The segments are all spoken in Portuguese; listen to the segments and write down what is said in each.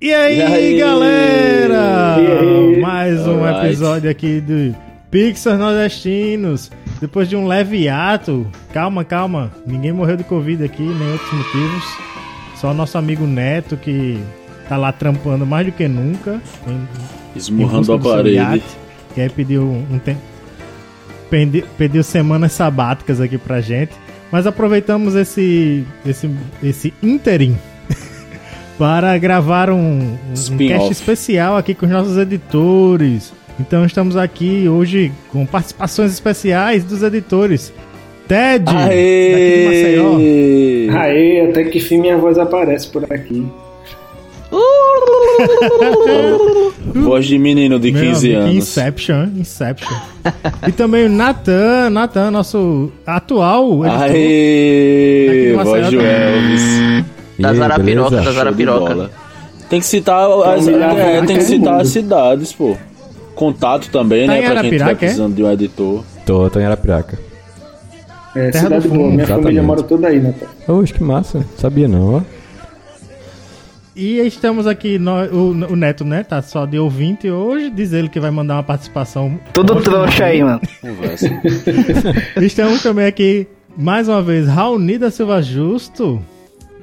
E aí, E aí? galera? E aí? Mais um Alright. episódio aqui do Pixar Nordestinos. Depois de um leve ato, calma, calma, ninguém morreu de Covid aqui, nem outros motivos. Só nosso amigo Neto que tá lá trampando mais do que nunca. Em, em Esmurrando busca a parede. iate, que aí pediu um tempo. Pediu, pediu semanas sabáticas aqui pra gente. Mas aproveitamos esse, esse, esse interim para gravar um, um, cast especial aqui com os nossos editores. Então estamos aqui hoje com participações especiais dos editores. Ted, daqui de Maceió. Aê! Aê, até que fim minha voz aparece por aqui. Voz de menino de Meu 15 amigo, anos. Inception, Inception. e também o Nathan, Nathan, nosso atual Aê! Voz de também. Elvis. Da Zarapiroca, beleza? da Zarapiroca. Tem que citar as, é, tem que citar as cidades, pô. Contato também, Tá né? Pra quem tiver Arapiraca, é? precisando de um editor. Tô, tô em Arapiraca. É, Terra cidade boa, minha exatamente. família mora toda aí, Natal. Oxe, que massa. Sabia não, ó. E estamos aqui, o, o Neto, né? Tá só de ouvinte hoje. Diz ele que vai mandar uma participação. Tudo trouxa aí, mano. Conversa. Estamos também aqui, mais uma vez, Raoni da Silva Justo.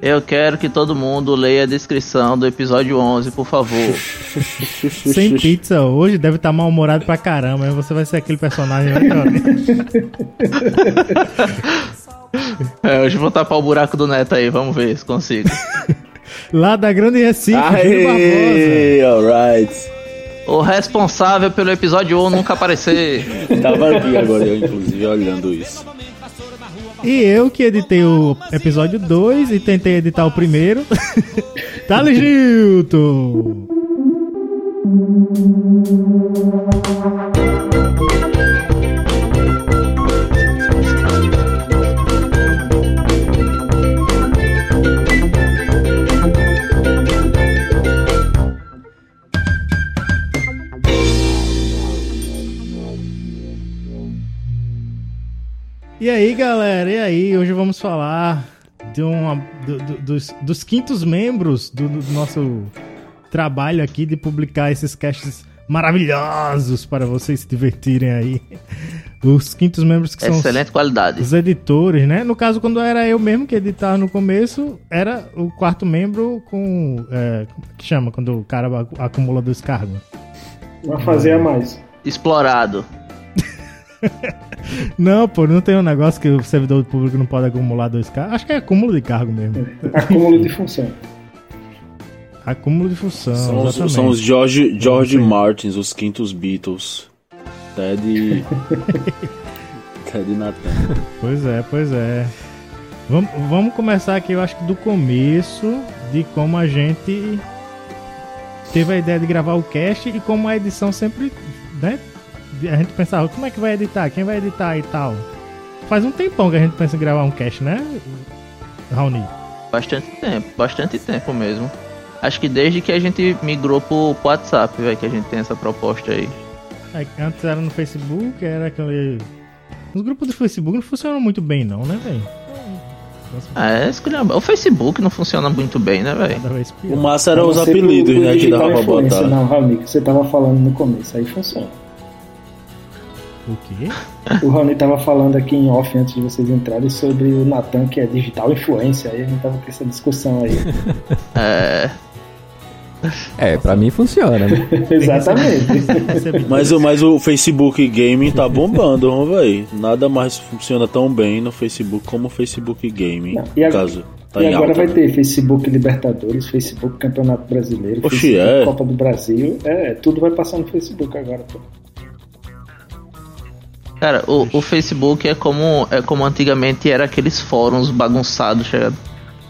Eu quero que todo mundo leia a descrição do episódio 11, por favor. Sem pizza hoje, deve estar mal-humorado pra caramba. Aí Você vai ser aquele personagem, né? É, hoje eu vou tapar o buraco do neto aí, vamos ver se consigo. Lá da Grande Recife. Aê! Alright. O responsável pelo episódio 1 nunca aparecer. Tava aqui agora, eu, inclusive, olhando isso. E eu que editei o episódio 2 e tentei editar o primeiro. Thales Gilton! E aí, galera, e aí? Hoje vamos falar de uma, do- do- dos, dos quintos membros do, do nosso trabalho aqui de publicar esses casts maravilhosos para vocês se divertirem aí. Os quintos membros que são os- Excelente qualidade. os editores, né? No caso, quando era eu mesmo que editava no começo, era o quarto membro com. É, como que chama? Quando o cara ac- acumula dois cargos. Vai fazer a mais. Explorado. Não, pô, não tem um negócio que o servidor público não pode acumular dois cargos. Acho que é acúmulo de cargo mesmo. Acúmulo de função. Acúmulo de função, São, os, exatamente. são os George, George. Martins, os quintos Beatles. Ted. Ted Nathan. Pois é, pois é. Vamos, vamos começar aqui, eu acho que do começo de como a gente teve a ideia de gravar o cast e como a edição sempre, né? A gente pensava, como é que vai editar? Quem vai editar e tal? Faz um tempão que a gente pensa em gravar um cast, né? Raoni. Bastante tempo, bastante tempo mesmo. Acho que desde que a gente migrou pro pro WhatsApp, velho, que a gente tem essa proposta aí. Aí, Antes era no Facebook, era aquele. Os grupos do Facebook não funcionam muito bem, não, né, velho? Ah, é. O Facebook não funciona muito bem, né, velho? O massa eram os apelidos, né? Que dava pra botar. Não, Raoni, que você tava falando no começo, aí funciona. O quê? O Raoni tava falando aqui em off antes de vocês entrarem sobre o Natan, que é digital influência. Aí a gente tava com essa discussão aí. É. É, pra mim funciona, né? Exatamente. Mas, o- mas o Facebook Gaming tá bombando, vamos ver. Nada mais funciona tão bem no Facebook como o Facebook Gaming. Não, e no agora- caso, tá e em agora alta. vai né? ter Facebook Libertadores, Facebook Campeonato Brasileiro, Oxi, Facebook é? Copa do Brasil. É, tudo vai passar no Facebook agora. Pô. Cara, o, o Facebook é como, é como antigamente era aqueles fóruns bagunçados, ligado?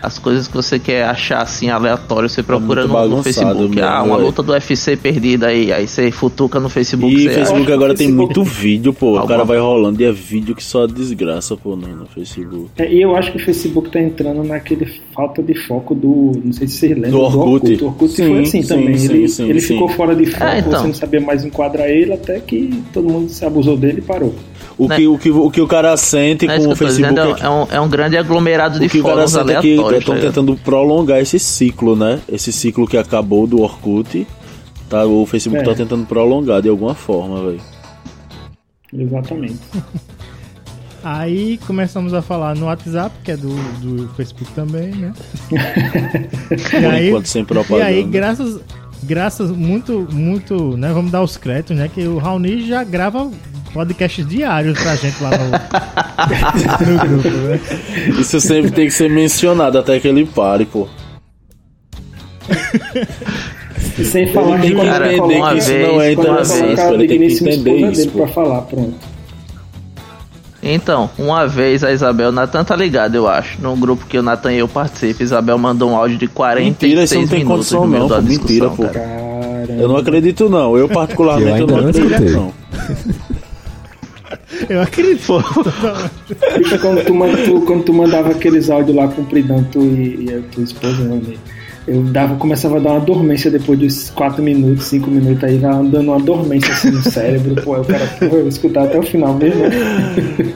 As coisas que você quer achar assim aleatório, você procura muito no, Facebook. mesmo, ah, uma luta do UFC perdida aí, aí você futuca no Facebook. E você Facebook agora tem Facebook- muito vídeo, pô. O Alguma- cara vai rolando e é vídeo que só desgraça, pô, no, no Facebook. É, e eu acho que o Facebook tá entrando naquele falta de foco do. Não sei se vocês lembram. Do Orkut. O Orkut Sim, foi assim sim, também. sim, ele sim, ele sim. ficou fora de foco, É, então. você não sabia mais enquadrar ele, até que todo mundo se abusou dele e parou. O, Né? que, o, que, o que o cara sente é com o Facebook dizendo, é é, que, é um, é um grande aglomerado de o que o cara fóruns sente é que aleatórios. estão tá tentando prolongar esse ciclo, né? Esse ciclo que acabou do Orkut. Tá, o Facebook É. tá tentando prolongar de alguma forma, velho. Exatamente. Aí começamos a falar no WhatsApp, que é do, do Facebook também, né? Por enquanto, sem E propaganda. aí, graças, graças muito, muito, né? Vamos dar os créditos, né? Que o Raoni já grava podcasts diários pra gente lá no, no grupo, né? Isso sempre tem que ser mencionado até que ele pare, pô. E sem falar tem que quando Cara, entender que isso vez, não é interessante, ele tem que entender isso, pra falar, pronto. Então, uma vez a Isabel, o Natan tá ligado, eu acho. Num grupo que o Natan e eu participo, Isabel mandou um áudio de 46 Mentira, isso não tem minutos condição no meio não, da pô. Mentira, pô. cara. Caramba. Eu não acredito, não. Eu, particularmente, Eu não não acredito, não. Eu acredito. Fica quando tu, tu- quando tu mandava aqueles áudios lá compridão, tu e, e a tua esposa, né, amigo? Eu dava, começava a dar uma dormência depois dos 4 minutos, 5 minutos, aí dando uma dormência assim no cérebro, pô, o cara, pô, eu vou escutar até o final mesmo.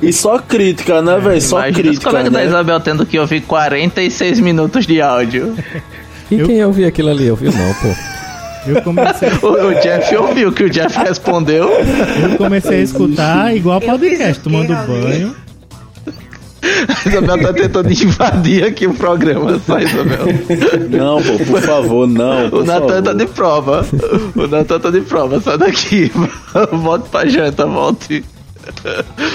E só crítica, né, velho? Só Imagina os crítica, colegas da né? Isabel tendo que ouvir 46 minutos de áudio. E quem ouviu aquilo ali? Ouviu não, pô. Eu comecei, O, o Jeff ouviu que o Jeff respondeu. eu comecei a escutar igual podcast, o tomando banho. A Isabel tá tentando invadir aqui o programa, só Isabel. Não, pô, por favor, não. O por Natan favor. tá de prova. O Natan tá de prova, sai daqui. Volte pra janta, volte.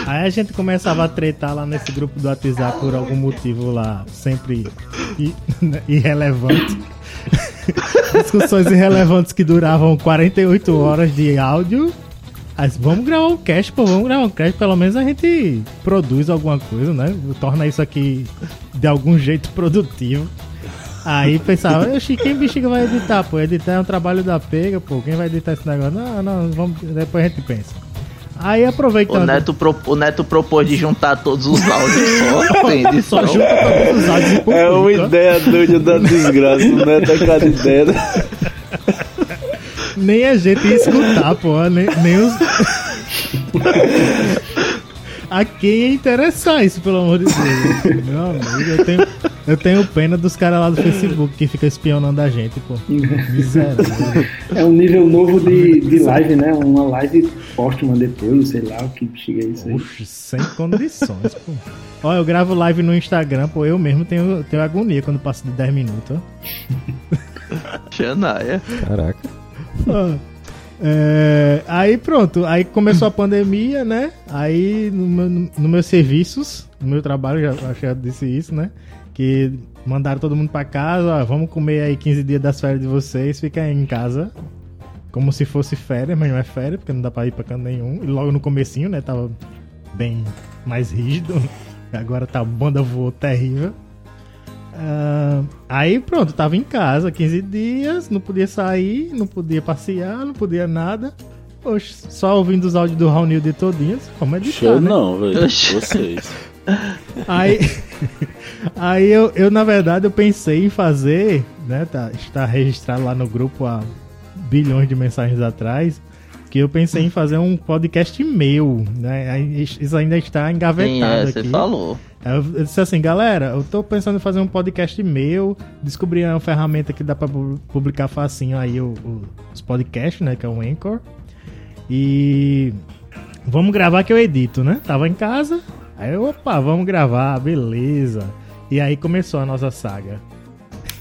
Aí a gente começava a tretar lá nesse grupo do WhatsApp por algum motivo lá, sempre irrelevante. Discussões irrelevantes que duravam 48 horas de áudio. Aí, vamos gravar um cast, pô, vamos gravar um cast, pelo menos a gente produz alguma coisa, né? Torna isso aqui de algum jeito produtivo. Aí pensava, quem bexiga vai editar, pô? Editar é um trabalho da pega, pô. Quem vai editar esse negócio? Não, não, vamos, depois a gente pensa. Aí O aproveitando. Neto, pro- o Neto propôs de juntar todos os áudios só. Tem Só junta todos os áudios e publica. É uma ideia doida da desgraça, não é da cada ideia. Nem a gente ia escutar, pô. Nem, nem os. a quem interessar isso, pelo amor de Deus? Meu amigo, eu tenho, eu tenho pena dos caras lá do Facebook que ficam espionando a gente, pô. Miserável. É um nível novo de, de live, né? Uma live póstuma depois, sei lá o que chega a isso aí. Oxe, sem condições, pô. Ó, eu gravo live no Instagram, pô. Eu mesmo tenho, tenho agonia quando passo de 10 minutos, ó. Xanaia. Caraca. Ah, é, aí pronto, aí começou a pandemia, né? Aí no meu, no meus serviços, no meu trabalho, já, já disse isso, né? Que mandaram todo mundo pra casa, ó, vamos comer aí 15 dias das férias de vocês, fica aí em casa. Como se fosse férias, mas não é férias, porque não dá pra ir pra canto nenhum. E logo no comecinho, né? Tava bem mais rígido. Agora tá a banda voou terrível. Ah, aí pronto, tava em casa 15 dias, não podia sair, não podia passear, não podia nada. Oxe, só ouvindo os áudios do Raul de todinhos, como editar, Show né? não, velho. Vocês. Aí, aí eu, eu, na verdade, eu pensei em fazer, né? Tá, está registrado lá no grupo há bilhões de mensagens atrás, que eu pensei em fazer um podcast meu, né? Isso ainda está Sim, engavetado é, você aqui. falou. Eu disse assim, galera, eu tô pensando em fazer um podcast meu, descobri uma ferramenta que dá pu- publicar facinho aí o- o- os podcasts, né, que é o Anchor. E vamos gravar que eu edito, né? Tava em casa, aí eu, opa, vamos gravar, beleza. E aí começou a nossa saga.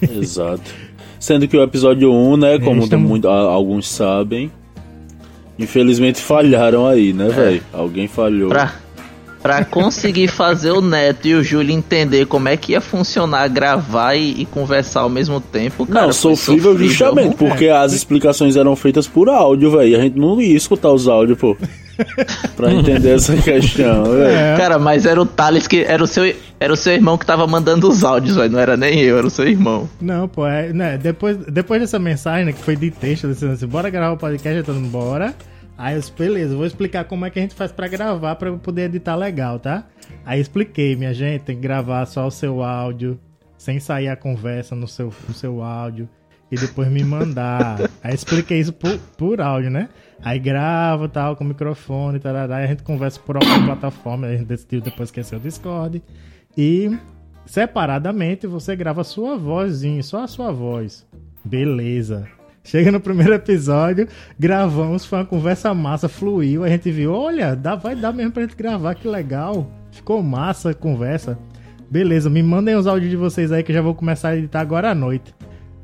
Exato. Sendo que o episódio 1, né, como estamos- muito- alguns sabem, infelizmente falharam aí, né, velho? Alguém falhou. Pra, pra conseguir fazer o Neto e o Júlio entender como é que ia funcionar gravar e, e conversar ao mesmo tempo, cara. Não, sofrível justamente, porque É. as explicações eram feitas por áudio, velho. E a gente não ia escutar os áudios, pô. pra entender essa questão. É. Cara, mas era o Thales que. Era o seu, era o seu irmão que tava mandando os áudios, velho. Não era nem eu, era o seu irmão. Não, pô, é, né, depois, depois dessa mensagem, né, que foi de texto, dizendo assim, bora gravar o podcast, eu todo mundo bora. Aí eu disse, beleza, vou explicar como é que a gente faz pra gravar, pra eu poder editar legal, tá? Aí expliquei, minha gente, tem que gravar só o seu áudio, sem sair a conversa no seu, no seu áudio. E depois me mandar. Aí expliquei isso por, por áudio, né? Aí grava tal, com microfone, tarará, aí a gente conversa por alguma plataforma, a gente decidiu depois esquecer o Discord. E separadamente você grava a sua vozinha, só a sua voz. Beleza. Chega no primeiro episódio, gravamos, foi uma conversa massa, fluiu, a gente viu, olha, dá, vai dar mesmo pra gente gravar, que legal. Ficou massa a conversa. Beleza, me mandem os áudios de vocês aí que eu já vou começar a editar agora à noite.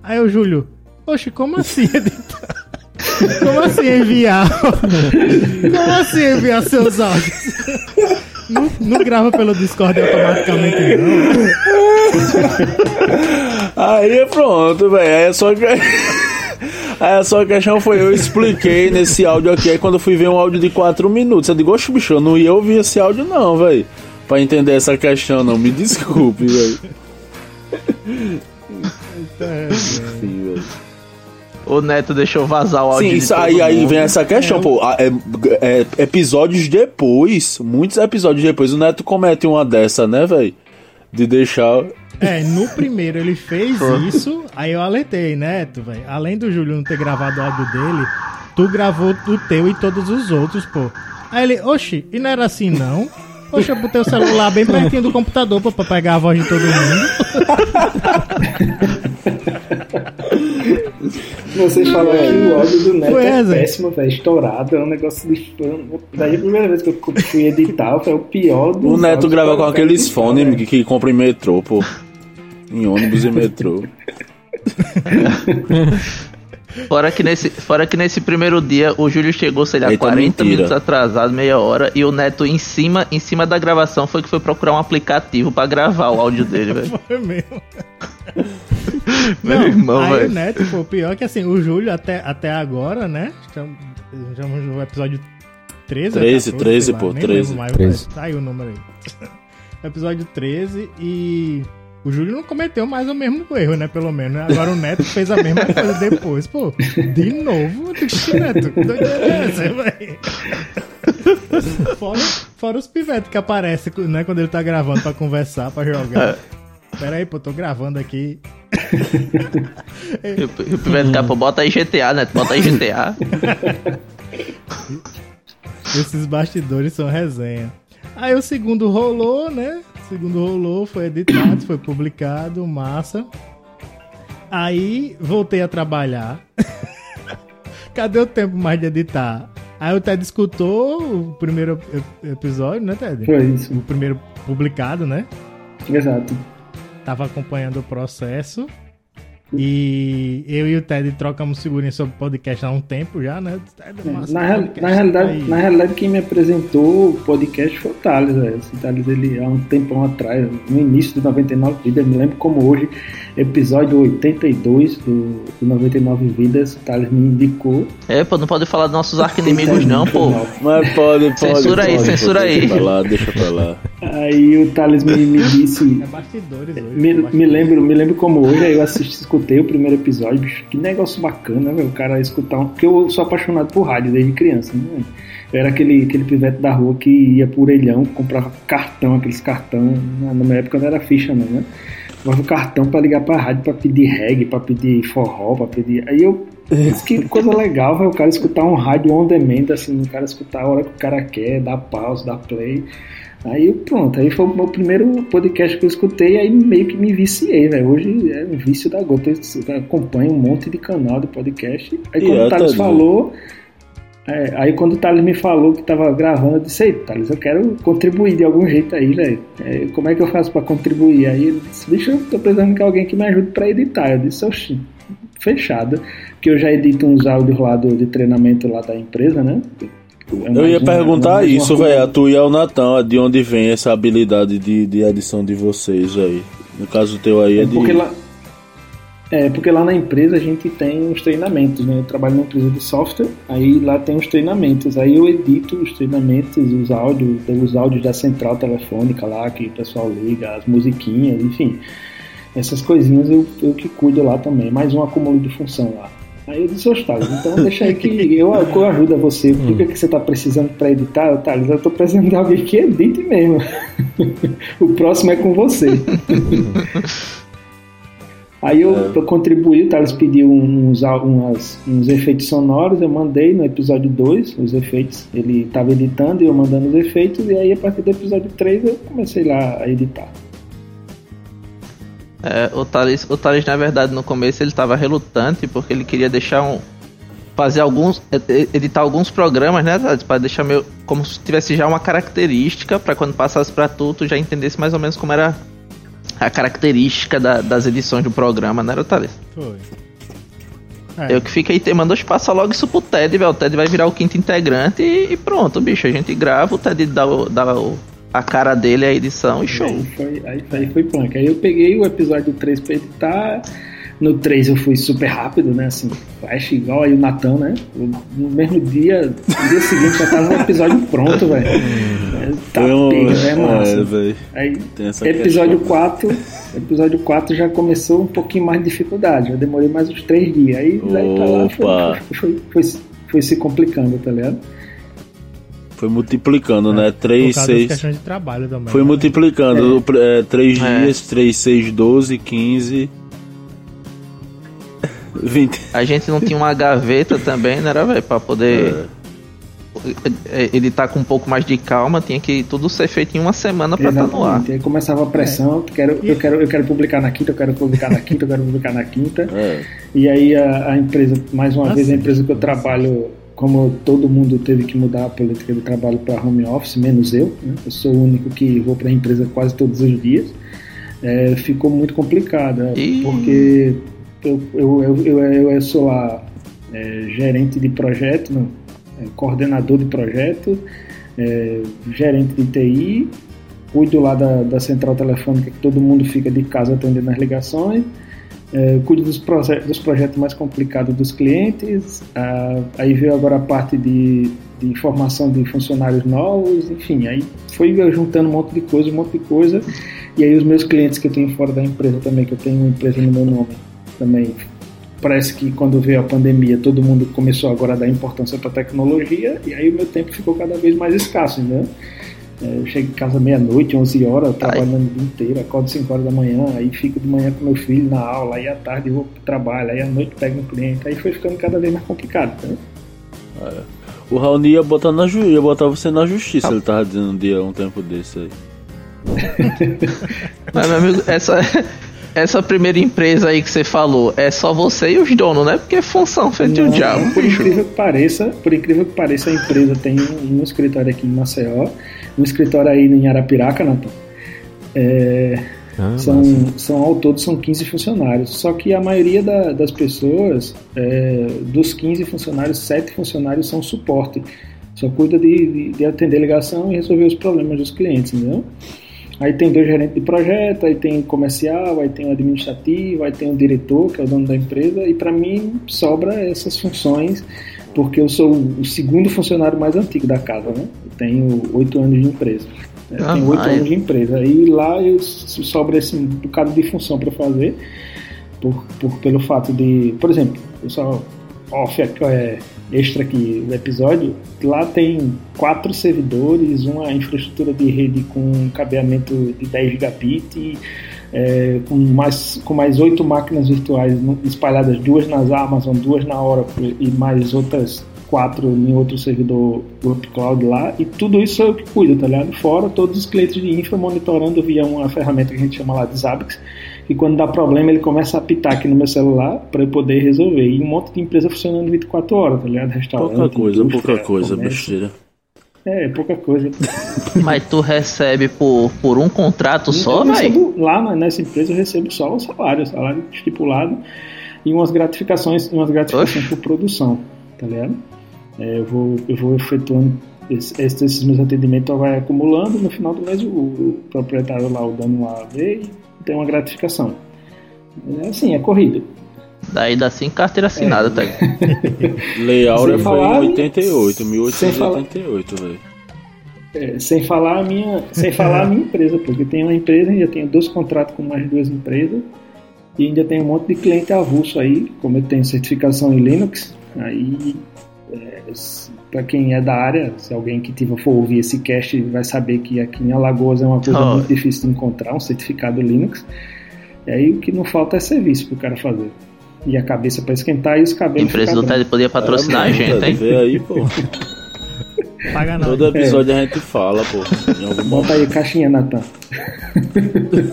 Aí o Júlio, oxe, como assim editar? Como assim enviar? Como assim enviar seus áudios? Não, não grava pelo Discord automaticamente, não. Aí pronto, velho. Aí é só que. Aí só a questão foi, eu expliquei nesse áudio aqui, aí quando eu fui ver um áudio de 4 minutos, eu digo, oxe, bicho, eu não ia ouvir esse áudio não, velho. Pra entender essa questão, não. Me desculpe, velho. Sim, velho. O Neto deixou vazar o áudio. Sim, isso, aí, aí vem essa questão, é, pô. É, é, episódios depois, muitos episódios depois, o Neto comete uma dessa, né, velho? De deixar. É, no primeiro ele fez isso, aí eu alertei, Neto, velho. Além do Júlio não ter gravado o áudio dele, tu gravou o teu e todos os outros, pô. Aí ele, oxi, e não era assim não? Poxa, eu botei o celular bem pertinho do computador pra, pra pegar a voz de todo mundo. Vocês falam que o áudio do Neto é, péssimo, velho. Estourado, é um negócio de fã. Daí a primeira vez que eu fui editar, foi o pior do. O Neto grava com aqueles fones que, que compra em metrô, pô. Em ônibus e metrô. Fora que, nesse, fora que nesse primeiro dia o Júlio chegou, sei lá, Eita 40 mentira. minutos atrasado, meia hora, e o Neto em cima, em cima da gravação foi que foi procurar um aplicativo para gravar o áudio dele, velho. Foi mesmo. Meu irmão, aí véio. o Neto, pô, pior que assim, o Júlio até, até agora, né? Estamos no episódio 13, 13, 14, 13, pô, 13. Mais, 13. Tá aí o número aí. episódio 13 e o Júlio não cometeu mais o mesmo erro, né? Pelo menos. Né? Agora o Neto fez a mesma coisa depois. Pô, de novo, Neto. É fora, fora os pivetes que aparecem, né? Quando ele tá gravando pra conversar, pra jogar. Pera aí, pô, tô gravando aqui. e o pivete capô, bota aí GTA, né? Bota aí GTA. Esses bastidores são resenha. Aí o segundo rolou, né? Segundo rolou, foi editado, foi publicado, massa. Aí voltei a trabalhar. Cadê o tempo mais de editar? Aí o Ted escutou o primeiro episódio, né, Ted? Foi isso. O primeiro publicado, né? Exato. Tava acompanhando o processo. E eu e o Ted trocamos figurinhas sobre podcast há um tempo já, né? É, na, real, na, realidade, na realidade, quem me apresentou o podcast foi o Thales, velho. O Thales, ele, há um tempão atrás, no início do 99 Vidas, me lembro como hoje, episódio 82 do, do 99 Vidas, o Thales me indicou. É, pô, não pode falar dos nossos arquinimigos não, pô. Mas pode, pode. Censura pode, aí, pode, censura pode, aí. Deixa pra lá, deixa pra lá. Aí o Thales me, me disse... É bastidores hoje. Me, me, lembro, me lembro como hoje, aí eu assisti, escutei o primeiro episódio, bicho, que negócio bacana, velho, o cara escutar um... Porque eu sou apaixonado por rádio desde criança, né? Eu era aquele, aquele pivete da rua que ia por orelhão, comprava cartão, aqueles cartão, na minha época não era ficha não, né? Comprava cartão para ligar pra rádio para pedir reggae, para pedir forró, para pedir... Aí eu que coisa legal, vai o cara escutar um rádio on demand, assim, o cara escutar a hora que o cara quer, dar pause, dar play. Aí pronto, aí foi o meu primeiro podcast que eu escutei, aí meio que me viciei, velho. Hoje é um vício da gota. Eu acompanho um monte de canal de podcast. Aí quando o Thales falou. É, aí quando o Thales me falou que tava gravando, eu disse, ei, Thales, eu quero contribuir de algum jeito aí, velho. É, como é que eu faço pra contribuir? Aí ele disse, bicho, eu tô precisando de alguém que me ajude pra editar. Eu disse, oxi, fechado. Que eu já edito uns áudios lá do, de treinamento lá da empresa, né? É eu ia perguntar isso, velho. A tu e o Natan, de onde vem essa habilidade de, de edição de vocês aí? No caso teu aí é, é de. Porque lá, é, porque lá na empresa a gente tem uns treinamentos, né? Eu trabalho numa empresa de software, aí lá tem os treinamentos. Aí eu edito os treinamentos, os áudios, os áudios da central telefônica lá, que o pessoal liga, as musiquinhas, enfim. Essas coisinhas eu, eu que cuido lá também. Mais um acúmulo de função lá. Aí eu disse, ô Thales, então deixa aí que eu, eu ajudo você. O que, é que você está precisando para editar? Thales, eu estou precisando de alguém que edite mesmo. o próximo é com você. Aí eu, é. contribuí, o Thales pediu uns, uns, uns efeitos sonoros, eu mandei no episódio 2 os efeitos. Ele estava editando e eu mandando os efeitos, e aí a partir do episódio 3 eu comecei lá a editar. É, o Thales, o Thales, na verdade, no começo ele estava relutante porque ele queria deixar um. fazer alguns. editar alguns programas, né, Thales? Para deixar meio. como se tivesse já uma característica para quando passasse para tu, tu já entendesse mais ou menos como era a característica da, das edições do programa, né, Thales? Foi. É. Eu que fiquei temando, passa logo isso pro Ted, velho. O Ted vai virar o quinto integrante e, e, pronto, bicho. A gente grava, o Ted dá, dá o, a cara dele, a edição e show. Aí foi, aí, aí foi punk. Aí eu peguei o episódio 3 pra editar. No 3 eu fui super rápido, né? Assim, flash igual aí o Natan, né? No mesmo dia, no dia seguinte já tava o episódio pronto, velho. É, tá um, pega, é massa. É, aí, episódio questão. 4, episódio 4 já começou um pouquinho mais de dificuldade. Eu demorei mais uns 3 dias. Aí daí pra lá foi, foi, foi, foi, se complicando, tá ligado? Foi multiplicando, é, né? 3, 6. de trabalho também. Foi né? multiplicando. É. 3 é. dias, 3, 6, 12, 15. 20. A gente não tinha uma gaveta também, né, velho? Pra poder. É. Ele tá com um pouco mais de calma, tinha que tudo ser feito em uma semana pra estar tá no ar. Aí começava a pressão, é. quero, eu, quero, eu quero publicar na quinta, eu quero publicar na quinta, eu quero publicar na quinta. É. E aí a, a, empresa, mais uma Nossa. vez, a empresa que eu trabalho, como todo mundo teve que mudar a política de trabalho para home office, menos eu, né? eu sou o único que vou para a empresa quase todos os dias. É, ficou muito complicado, e... porque eu, eu, eu, eu, sou lá é, gerente de projeto, não, é, coordenador de projeto, é, gerente de TI, cuido lá da, da central telefônica que todo mundo fica de casa atendendo as ligações, é, dos, proje dos projetos mais complicados dos clientes, ah, aí veio agora a parte de, de informação de funcionários novos, enfim, aí foi juntando um monte de coisa, um monte de coisa, e aí os meus clientes que eu tenho fora da empresa também, que eu tenho uma empresa no meu nome, também. Parece que quando veio a pandemia todo mundo começou agora a dar importância para a tecnologia. E aí o meu tempo ficou cada vez mais escasso, né? Eu chego em casa meia-noite, 11 horas, trabalhando o dia inteiro, acordo 5 horas da manhã, aí fico de manhã com meu filho na aula, aí à tarde vou pro trabalho, aí à noite pego um cliente, aí foi ficando cada vez mais complicado, né? É. O Raoni ia botar, na ju ia botar você na justiça, ah. ele tava dizendo um dia, um tempo desse aí. Mas, meu amigo, essa, essa primeira empresa aí que você falou, é só você e os donos, né? Porque é função feita o diabo. Por incrível que pareça, por incrível que pareça, a empresa tem um, um escritório aqui em Maceió, um escritório aí em Arapiraca, Nathan. É, ah, são, são ao todo são 15 funcionários. Só que a maioria da, das pessoas, é, dos 15 funcionários, 7 funcionários são suporte. Só cuida de, de, de atender ligação e resolver os problemas dos clientes, entendeu? Aí tem dois gerentes de projeto, aí tem o comercial, aí tem o administrativo, aí tem o diretor, que é o dono da empresa, e para mim sobra essas funções, porque eu sou o segundo funcionário mais antigo da casa, né? Eu tenho oito anos de empresa. Ah, tenho oito anos de empresa. Aí lá eu sobra esse um bocado de função para fazer, por, por, pelo fato de, por exemplo, eu só off é, extra aqui do episódio, lá tem quatro servidores, uma infraestrutura de rede com cabeamento de 10 gigabit, é, com mais com mais oito máquinas virtuais espalhadas, duas nas Amazon, duas na Oracle e mais outras quatro em outro servidor Cloud lá, e tudo isso é o que cuida, tá ligado? Fora todos os clientes de infra monitorando via uma ferramenta que a gente chama lá de Zabbix, e quando dá problema ele começa a apitar aqui no meu celular para eu poder resolver. E um monte de empresa funcionando 24 horas, tá ligado? Restaurante, pouca coisa, pouca coisa, besteira. É, pouca coisa. Mas tu recebe por, por um contrato só, velho? Lá nessa empresa eu recebo só o salário, o salário estipulado e umas gratificações, umas gratificações por produção, tá ligado? É, eu, vou, eu vou efetuando esses, esses meus atendimentos vai acumulando, no final do mês o, o proprietário lá, o dono lá, vê e tem uma gratificação. É assim, é corrida. Daí dá sim carteira assinada, é. tá? Lei Áurea foi em 88, 1888, velho. É, sem falar a minha, sem falar a minha empresa, porque tem uma empresa, ainda tenho dois contratos com mais duas empresas e ainda tem um monte de cliente avulso aí, como eu tenho certificação em Linux, aí é, para quem é da área, se alguém que tiver, for ouvir esse cast vai saber que aqui em Alagoas é uma coisa oh. muito difícil de encontrar um certificado Linux. E aí o que não falta é serviço pro cara fazer. E a cabeça pra esquentar e os A cabelos. empresa do Ted podia patrocinar a É, gente, mano, hein? Vê aí, pô. Paga não. Todo episódio a gente fala, pô. Em algum Bota aí caixinha, Natan.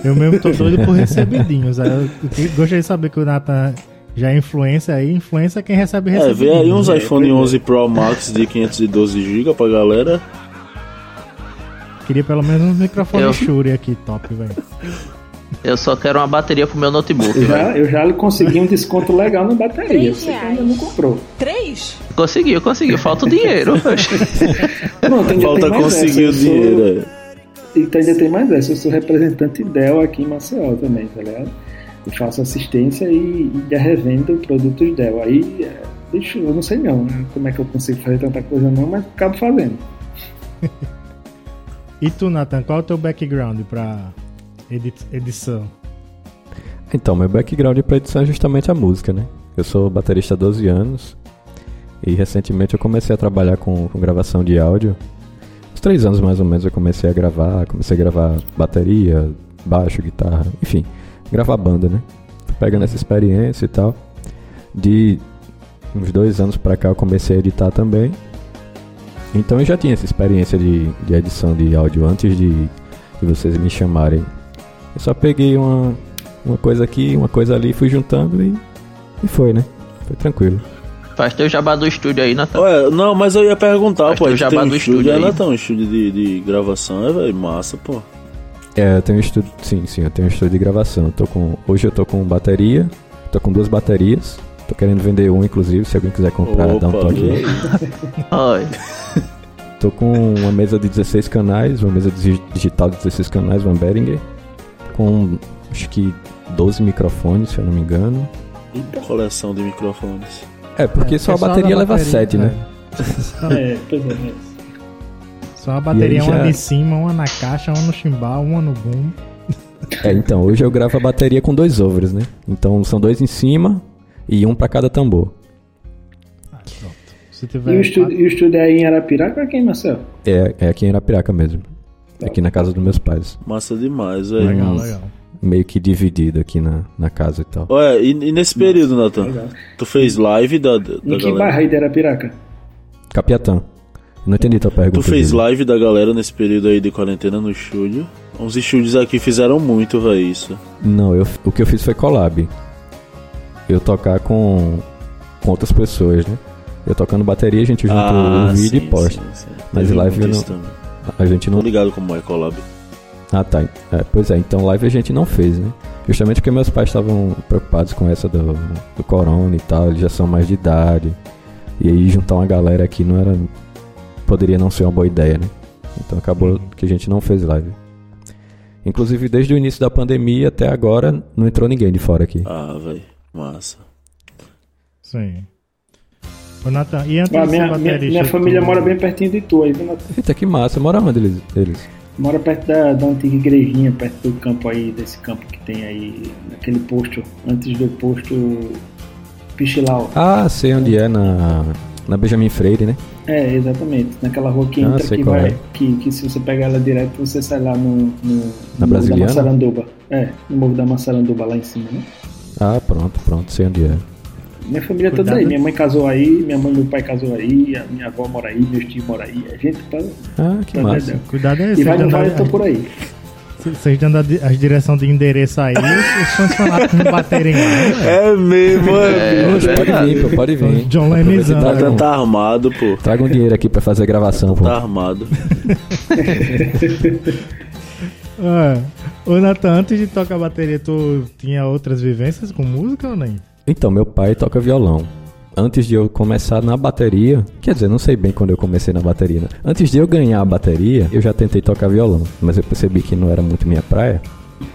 Eu mesmo tô doido por recebidinhos. Aí Eu gostaria de saber que o Nathan já é influência aí. Influência é quem recebe É, recebidinhos. vê aí uns É, iPhone pois é. 11 Pro Max de 512GB pra galera. Queria pelo menos um microfone Eu- Shure aqui, top, velho. Eu só quero uma bateria pro meu notebook, já, eu já consegui um desconto legal na bateria. Três Você ainda não comprou. Três? Conseguiu, conseguiu. Falta o dinheiro. Pronto, Falta conseguir essa. o sou- dinheiro. é. Então ainda tem mais essa. Eu sou representante Dell aqui em Maceió também, tá ligado? Eu faço assistência e, e revendo produtos Dell. Aí, é, deixa, eu não sei não né, como é que eu consigo fazer tanta coisa não, mas acabo fazendo. E tu, Nathan, qual é o teu background pra edi- edição? Então, meu background pra edição é justamente a música, né? Eu sou baterista há 12 anos e recentemente eu comecei a trabalhar com, com gravação de áudio. Uns três anos mais ou menos eu comecei a gravar, comecei a gravar bateria, baixo, guitarra, enfim, gravar banda, né? Tô pegando essa experiência e tal. De uns dois anos pra cá eu comecei a editar também. Então eu já tinha essa experiência de, de edição de áudio antes de, de vocês me chamarem. Eu só peguei uma, uma coisa aqui, uma coisa ali, fui juntando e, e foi, né? Foi tranquilo. Faz teu jabá do estúdio aí, Natan. Ué, não, mas eu ia perguntar, Faz pô. teu jabá tem um do estúdio, estúdio aí. ela tem um estúdio de, de gravação, é, velho? Massa, pô. É, eu tenho um estúdio, sim, sim, eu tenho um estúdio de gravação. Eu tô com, hoje eu tô com bateria, tô com duas baterias. Tô querendo vender uma, inclusive, se alguém quiser comprar, dá um Opa, toque aí. Tô com uma mesa de 16 canais, uma mesa digi- digital de 16 canais, uma Behringer, com acho que 12 microfones, se eu não me engano. Coleção de microfones. É, porque É, só a bateria da leva bateria, 7, né? É, pois é. é. Só a bateria, aí uma já- de cima, uma na caixa, uma no chimbal, uma no boom. É, então, hoje eu gravo a bateria com dois overs, né? Então são dois em cima e um pra cada tambor. Ah, pronto. Se E tiver o, estúdio, e o estúdio é em Arapiraca ou aqui em Marcel? É, é aqui em Arapiraca mesmo. Aqui na casa dos meus pais. Massa demais, velho. Legal, legal. Meio que dividido aqui na, na casa e tal. Ué, e, e nesse período, Nathan? Tu fez live da, da Em que galera? bairro aí de Arapiraca? Capiatã. Não entendi tua pergunta. Tu fez live da galera nesse período aí de quarentena no estúdio? Uns estúdios aqui fizeram muito, velho, isso. Não, eu, o que eu fiz foi collab. Eu tocar com, com outras pessoas, né? Eu tocando bateria, a gente junta o vídeo sim, e posta. sim, sim. Mas Teve live eu não- também. A gente Tô não. ligado como é collab. Ah, tá. É, pois é, então live a gente não fez, né? Justamente porque meus pais estavam preocupados com essa do, do corona e tal, eles já são mais de idade. E aí juntar uma galera aqui não era. Poderia não ser uma boa ideia, né? Então acabou que a gente não fez live. Inclusive, desde o início da pandemia até agora, não entrou ninguém de fora aqui. Ah, velho, massa. Sim. Ô, Nathan, e antes Ah, minha, minha, minha família mora bem pertinho de tu aí, viu, Natan? Eita, que massa. Mora onde eles? eles? Mora perto da, da antiga igrejinha, perto do campo aí, desse campo que tem aí, naquele posto, antes do posto Pichilau. Ah, sei onde é, na, na Benjamin Freire, né? É, exatamente. Naquela rua que Ah, entra, que vai. é. Que, que se você pegar ela direto, você sai lá no. no Na no Morro da? Massaranduba. É, no Morro da Massaranduba lá em cima, né? Ah, pronto, pronto, sei onde é. Minha família toda Cuidado. aí. Minha mãe casou aí, minha mãe e meu pai casou aí, a minha avó mora aí, meus tios moram aí. A gente tá. Ah, que tá massa. Cuidado aí, E vai no dando vale, eu tô por aí. Vocês dando a as direção de endereço aí, os fãs fanáticos não baterem lá. né? É mesmo, é. Poxa, pode verdade. vir, pô, pode vir. John e traga Nathan um- tá armado, pô. Traga um dinheiro aqui pra fazer a gravação, pô. Tá armado. Ah, ô, Nathan, antes de tocar bateria, tu tinha outras vivências com música ou nem? Então, meu pai toca violão. Antes de eu começar na bateria, quer dizer, não sei bem quando eu comecei na bateria, né? Antes de eu ganhar a bateria, eu já tentei tocar violão, mas eu percebi que não era muito minha praia.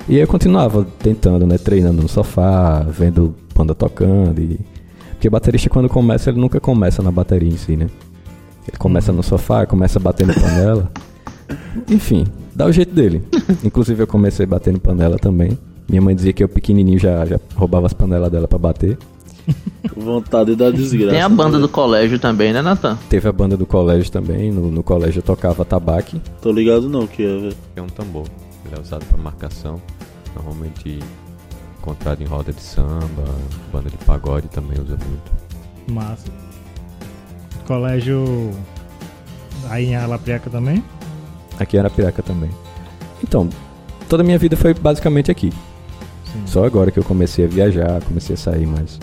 E eu continuava tentando, né? Treinando no sofá, vendo banda tocando e... Porque baterista quando começa, ele nunca começa na bateria em si, né? Ele começa no sofá, começa batendo panela. Enfim, dá o jeito dele. Inclusive eu comecei batendo panela também. Minha mãe dizia que eu pequenininho já, já roubava as panelas dela pra bater. Vontade da desgraça. tem a banda do colégio também, né, Natan? Teve a banda do colégio também. No, no colégio eu tocava tabaque. Tô ligado não que é. É um tambor. Ele é usado para marcação. Normalmente encontrado em roda de samba, banda de pagode também usa muito. Massa. Colégio aí em Alapriaca também? Aqui em Arapiraca também. Então, toda a minha vida foi basicamente aqui. Sim. Só agora que eu comecei a viajar, comecei a sair mais.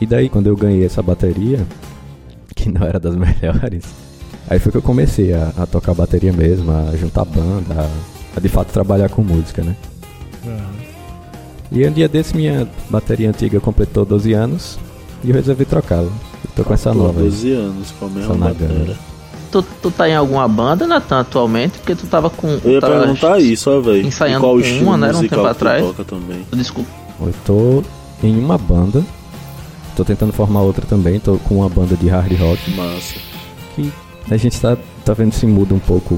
E daí, quando eu ganhei essa bateria, que não era das melhores, aí foi que eu comecei a, a tocar bateria mesmo, a juntar banda, a, a de fato trabalhar com música, né? Aham. E um dia desse, minha bateria antiga completou 12 anos e eu resolvi trocá-la. Tô com essa nova aí. 12 anos com a mesma bateria. Tu, tu tá em alguma banda, Natan, atualmente? Porque tu tava com. Eu ia tava perguntar isso, ó, velho. ensaiando qual com uma, né, um tempo que tu atrás. toca também? Desculpa. Eu tô em uma banda, tô tentando formar outra também, tô com uma banda de hard rock. Massa. que a gente tá, tá vendo se muda um pouco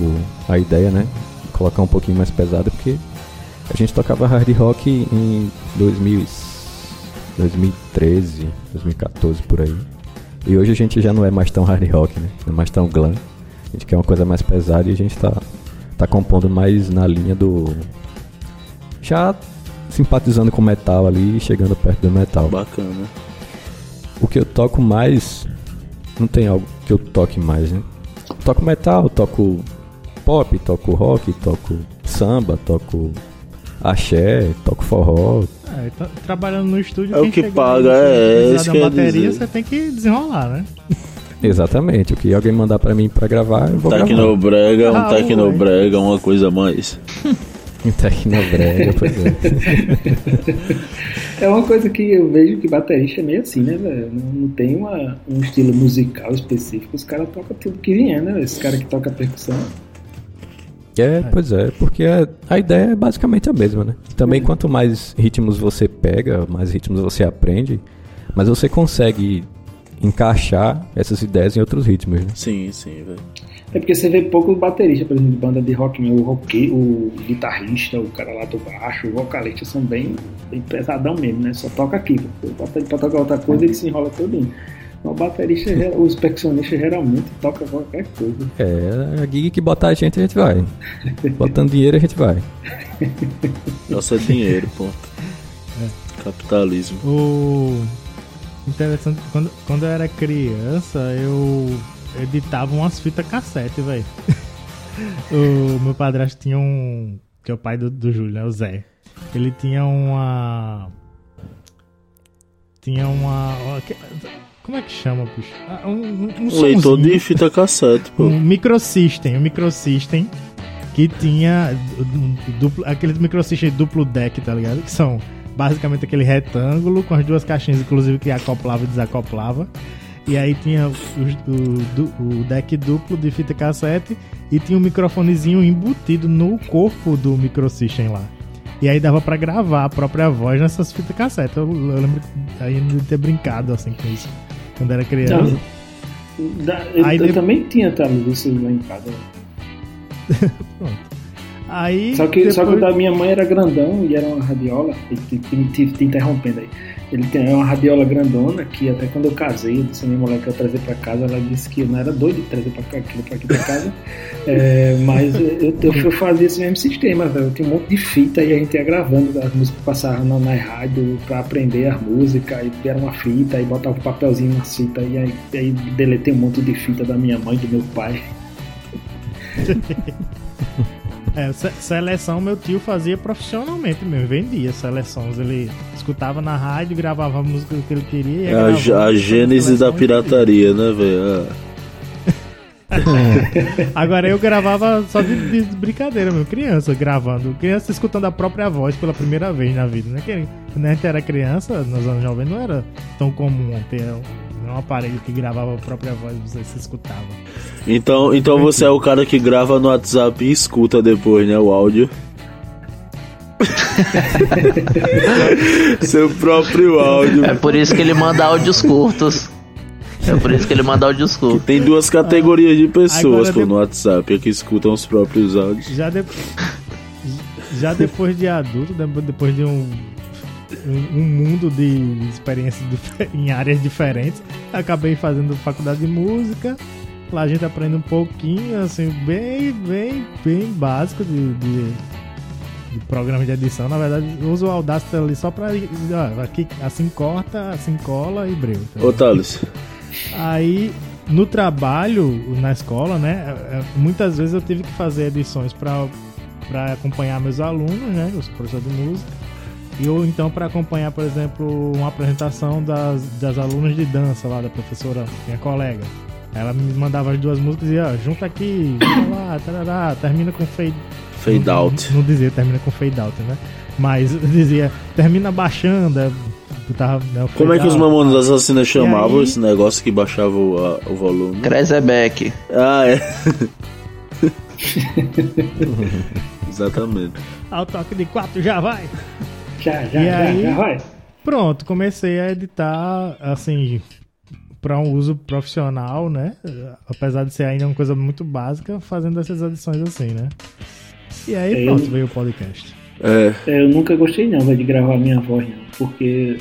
a ideia, né? Colocar um pouquinho mais pesado, porque a gente tocava hard rock em 2000, e- 2013, 2014 por aí. E hoje a gente já não é mais tão hard rock, né? Não é mais tão glam. A gente quer uma coisa mais pesada e a gente tá, tá compondo mais na linha do. Já simpatizando com metal ali e chegando perto do metal. Bacana. O que eu toco mais. Não tem algo que eu toque mais, né? Toco metal, toco pop, toco rock, toco samba, toco axé, toco forró. É, tá trabalhando no estúdio. É o que paga, é, precisar isso que eu ia bateria, dizer. você tem que desenrolar, né? Exatamente. O que alguém mandar pra mim pra gravar, eu vou gravar. Tecnobrega, um Ah. Tecnobrega, uma coisa a mais. Tecnobrega, pois é. É uma coisa que eu vejo que baterista é meio assim, né, velho? Não, não tem uma, um estilo musical específico. Os caras tocam tudo que vier, né? Esse cara que toca percussão. É, pois é, porque a, a ideia é basicamente a mesma, né? Também quanto mais ritmos você pega, mais ritmos você aprende, mas você consegue encaixar essas ideias em outros ritmos, né? Sim, sim, velho. É porque você vê pouco baterista, por exemplo, de banda de rock, né? o rock, o guitarrista, o cara lá do baixo, o vocalista são bem, bem pesadão mesmo, né? Só toca aquilo. O baterista pra tocar outra coisa, ele se enrola todinho. Mas O baterista, os percussionistas geralmente tocam qualquer coisa. É, a gig que botar a gente, a gente vai. Botando dinheiro, a gente vai. Nossa, é dinheiro, ponto. É. Capitalismo. O interessante, quando, quando eu era criança, eu editava umas fitas cassete, velho. o meu padrasto tinha um. Que é o pai do, do Júlio, né? O Zé. Ele tinha uma. Tinha uma. Como é que chama, bicho? Ah, Um, um, um leitor de fita cassete, pô. Um microsystem, um microsystem que tinha duplo, aqueles microsystem duplo deck, tá ligado? Que são basicamente aquele retângulo com as duas caixinhas, inclusive que acoplava e desacoplava. E aí tinha o, o, o deck duplo de fita cassete e tinha um microfonezinho embutido no corpo do microsystem lá. E aí dava pra gravar a própria voz nessas fitas cassete. Eu, eu lembro ainda de ter brincado assim com isso quando era criança. Da- eu, Aí eu de- também tinha também isso lá em casa. Aí Só que, só que o depois- da minha mãe era grandão e era uma radiola, e te, te, te- te interrompendo aí. Ele tem uma radiola grandona que até quando eu casei, eu disse a minha mulher que eu ia trazer pra casa, ela disse que eu não era doido de trazer pra cá, aquilo pra aqui pra casa. É, mas eu, eu, eu fazia esse mesmo sistema, velho. Eu tinha um monte de fita e a gente ia gravando as músicas que passavam na, na rádio pra aprender as músicas, aí era uma fita, aí botava um papelzinho na fita, e aí, aí deletei um monte de fita da minha mãe, do meu pai. É, se- seleção meu tio fazia profissionalmente mesmo, vendia seleções. Ele escutava na rádio, gravava a música que ele queria. É a, a gênese da pirataria, né, velho? Vendia. Agora eu gravava só de, de brincadeira, meu, criança gravando. Criança escutando a própria voz pela primeira vez na vida, né? Quando a gente era criança, nos anos 90, não era tão comum ter um, um aparelho que gravava a própria voz e você se escutava. Então, então você é o cara que grava no WhatsApp e escuta depois, né, o áudio. Seu próprio áudio. É por isso que ele manda áudios curtos. É por isso que ele manda áudios curtos. Tem duas categorias de pessoas pô, de- no WhatsApp, a que escutam os próprios áudios. Já, de... já depois de adulto, de- depois de um, um, um mundo de experiências em áreas diferentes, acabei fazendo faculdade de música. Lá a gente aprende um pouquinho, assim, bem, bem, bem básico de, de, de programa de edição. Na verdade, uso o Audacity ali só pra. Ó, aqui, assim corta, assim cola e breu. Tá Ô, Thales. Aí, no trabalho, na escola, né? é, é, Muitas vezes eu tive que fazer edições pra acompanhar meus alunos, né? Os professores de música. E ou então para acompanhar, por exemplo, uma apresentação das, das alunas de dança lá da professora, minha colega. Ela me mandava as duas músicas e dizia, ó, junta aqui, junta lá, tarará, termina com fade. Fade não, out. Não, não dizia termina com fade out, né? Mas dizia, termina baixando. é, Tava, né, Como é que os. Mamonas Assassinas chamavam aí- esse negócio que baixava o, a- o volume? Krezebeck. Ah, é. Exatamente. Ao toque de quatro já vai. Já, já, E já, aí? já, vai. Pronto, comecei a editar, assim, para um uso profissional, né? Apesar de ser ainda uma coisa muito básica, fazendo essas edições assim, né? E aí, Eu- pronto, veio o podcast. É, É, Eu nunca gostei não de gravar minha voz, não, porque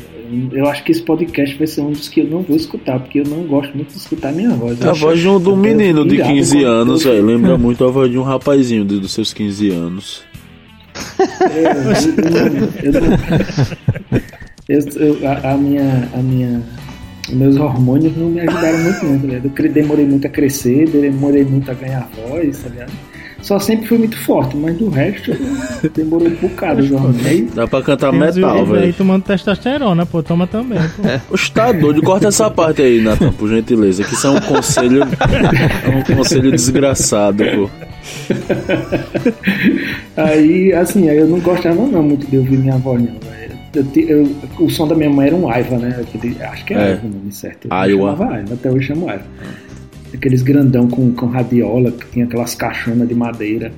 eu acho que esse podcast vai ser um dos que eu não vou escutar, porque eu não gosto muito de escutar a minha voz. Eu a voz de um, de um menino de irado 15 quando- anos, velho. Lembra muito a voz de um rapazinho dos seus 15 anos. É, eu, eu, não- eu- eu- a, a minha, a minha, meus hormônios não me ajudaram muito, não, tá ligado? Eu demorei muito a crescer, demorei muito a ganhar voz, tá ligado? Só sempre fui muito forte, mas do resto demorou um bocado os hormônios. Dá pra cantar metal, vídeos aí velho. tomando testosterona, pô, toma também, pô. Oxe, tá doido. Corta essa parte aí, Nathan, por gentileza. Que isso é um conselho. É um conselho desgraçado, pô. Aí, assim, aí eu não gostava não muito de ouvir minha voz, não. Eu eu- o som da minha mãe era um Aiva, né? Aquele- acho que é, É. Aiva o nome certo. Chamava Aiva, até hoje chamo Aiva. Aqueles grandão com, com radiola, que tinha aquelas caixonas de madeira.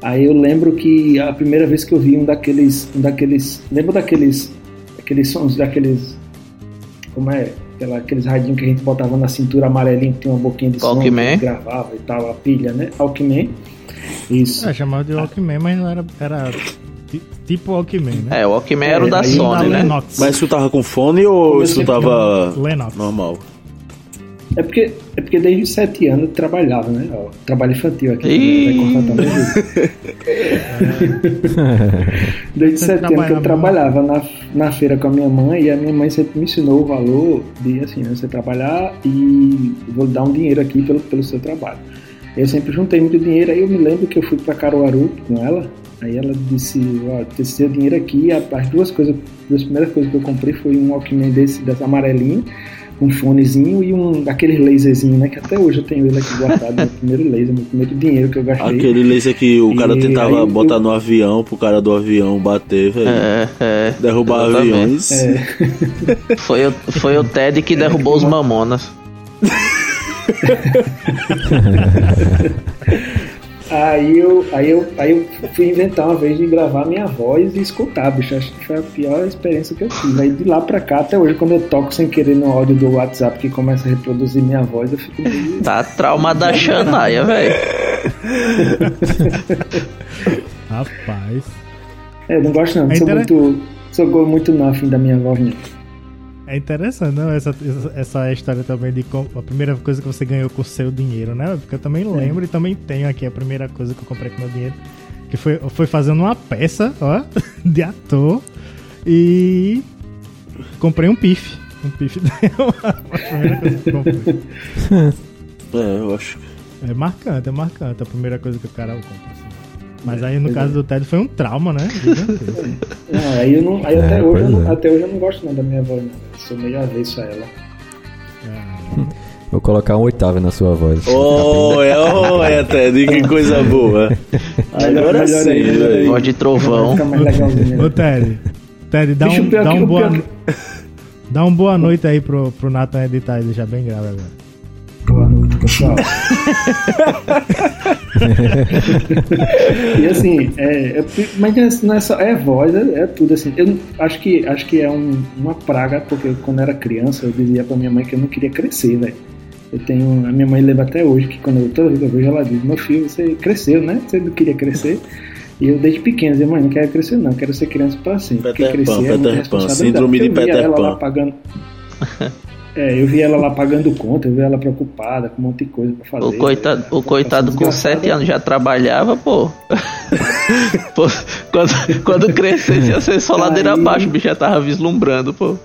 Aí eu lembro que a primeira vez que eu vi um daqueles. Um daqueles lembra daqueles. Aqueles sons daqueles. Como é? Aquela, aqueles radinhos que a gente botava na cintura amarelinho que tinha uma boquinha de som que gravava e tal, a pilha, né? Walkman. Isso. É, chamava de Walkman, mas não era, era ti- tipo Walkman, né? É, o Walkman era o É, da Sony, né? Lennox. Mas escutava com fone ou escutava Lennox. normal? É porque, é porque desde os sete anos eu trabalhava, né? Ó, trabalho infantil aqui. Ih. Vai cortar também. desde sete anos que eu trabalhava trabalhava na, na feira com a minha mãe e a minha mãe sempre me ensinou o valor de assim, né, você trabalhar e vou dar um dinheiro aqui pelo, pelo seu trabalho. Eu sempre juntei muito dinheiro, aí eu me lembro que eu fui para Caruaru com ela, aí ela disse, ó, esse seu dinheiro aqui, as duas coisas, as duas primeiras coisas que eu comprei foi um Walkman desse, desse amarelinho, um fonezinho e um daquele laserzinho, né? Que até hoje eu tenho ele aqui guardado, meu primeiro laser, meu primeiro dinheiro que eu gastei. Aquele laser que o cara E tentava aí eu- botar no avião pro cara do avião bater, velho. É, é. Derrubar exatamente. aviões. É, Foi o, foi o Ted que derrubou os mamonas. aí, eu, aí, eu, aí eu fui inventar uma vez de gravar minha voz e escutar, bicho. Acho que foi a pior experiência que eu tive. Aí de lá pra cá, até hoje, quando eu toco sem querer no áudio do WhatsApp que começa a reproduzir minha voz, eu fico. Tá trauma da Xanaia, velho. Rapaz. É, não gosto não, É sou muito. Sou muito nothing da minha voz, não. É interessante, não? Essa, essa- história também de como, a primeira coisa que você ganhou com o seu dinheiro, né? Porque eu também lembro e também tenho aqui a primeira coisa que eu comprei com meu dinheiro. Que foi, foi fazendo uma peça, ó, de ator. E comprei um pife. Um pife a primeira coisa que eu comprei. É, eu acho. É marcante, é marcante a primeira coisa que o cara compra. assim. Mas aí no caso do Ted foi um trauma, né? Não, aí eu não. Aí É, até, hoje eu não é. até hoje eu não gosto não da minha voz, não. Sou meio avesso a ela. Vou colocar um oitavo na sua voz. Oh, é, oh, é, Ted, que coisa boa. Agora sim, velho. Voz de trovão. Ô né? Ted, Ted, dá Bicho, um, dá um boa, dá um boa noite aí pro, pro Nathan editar e deixar bem grave agora. Pessoal. e assim, é, é- mas não é só é voz, é, é tudo assim. Eu acho que acho que é um- uma praga porque quando eu era criança eu dizia pra minha mãe que eu não queria crescer, velho. Eu tenho a minha mãe lembra até hoje que quando eu toda vez que eu vejo ela diz: "Meu filho, você cresceu, né? Você não queria crescer?" E eu desde pequeno dizia: "Mãe, não quero crescer não, quero ser criança pra sempre." Peter porque crescer Pan, é Peter Pan, responsabilidade." síndrome de Peter ela lá Pan. pagando É, eu vi ela lá pagando conta, eu vi ela preocupada com um monte de coisa pra fazer. O coitado, né? o coitado com 7 anos já trabalhava, pô. pô quando, quando crescesse ia ser só ladeira abaixo, o bicho já tava vislumbrando, pô.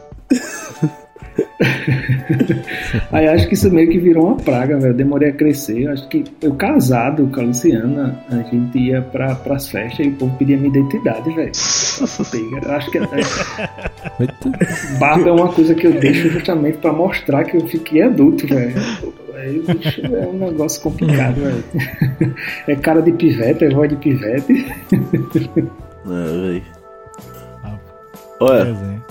Aí acho que isso meio que virou uma praga, velho. Eu demorei a crescer. Acho que eu casado com a Luciana, a gente ia pra, pras festas e o povo pedia minha identidade, velho. Eu acho que é, Eita. barba é uma coisa que eu deixo justamente pra mostrar que eu fiquei adulto, velho. É um negócio complicado, velho. É cara de pivete, é voz de pivete. É, véi. Ah, Olha.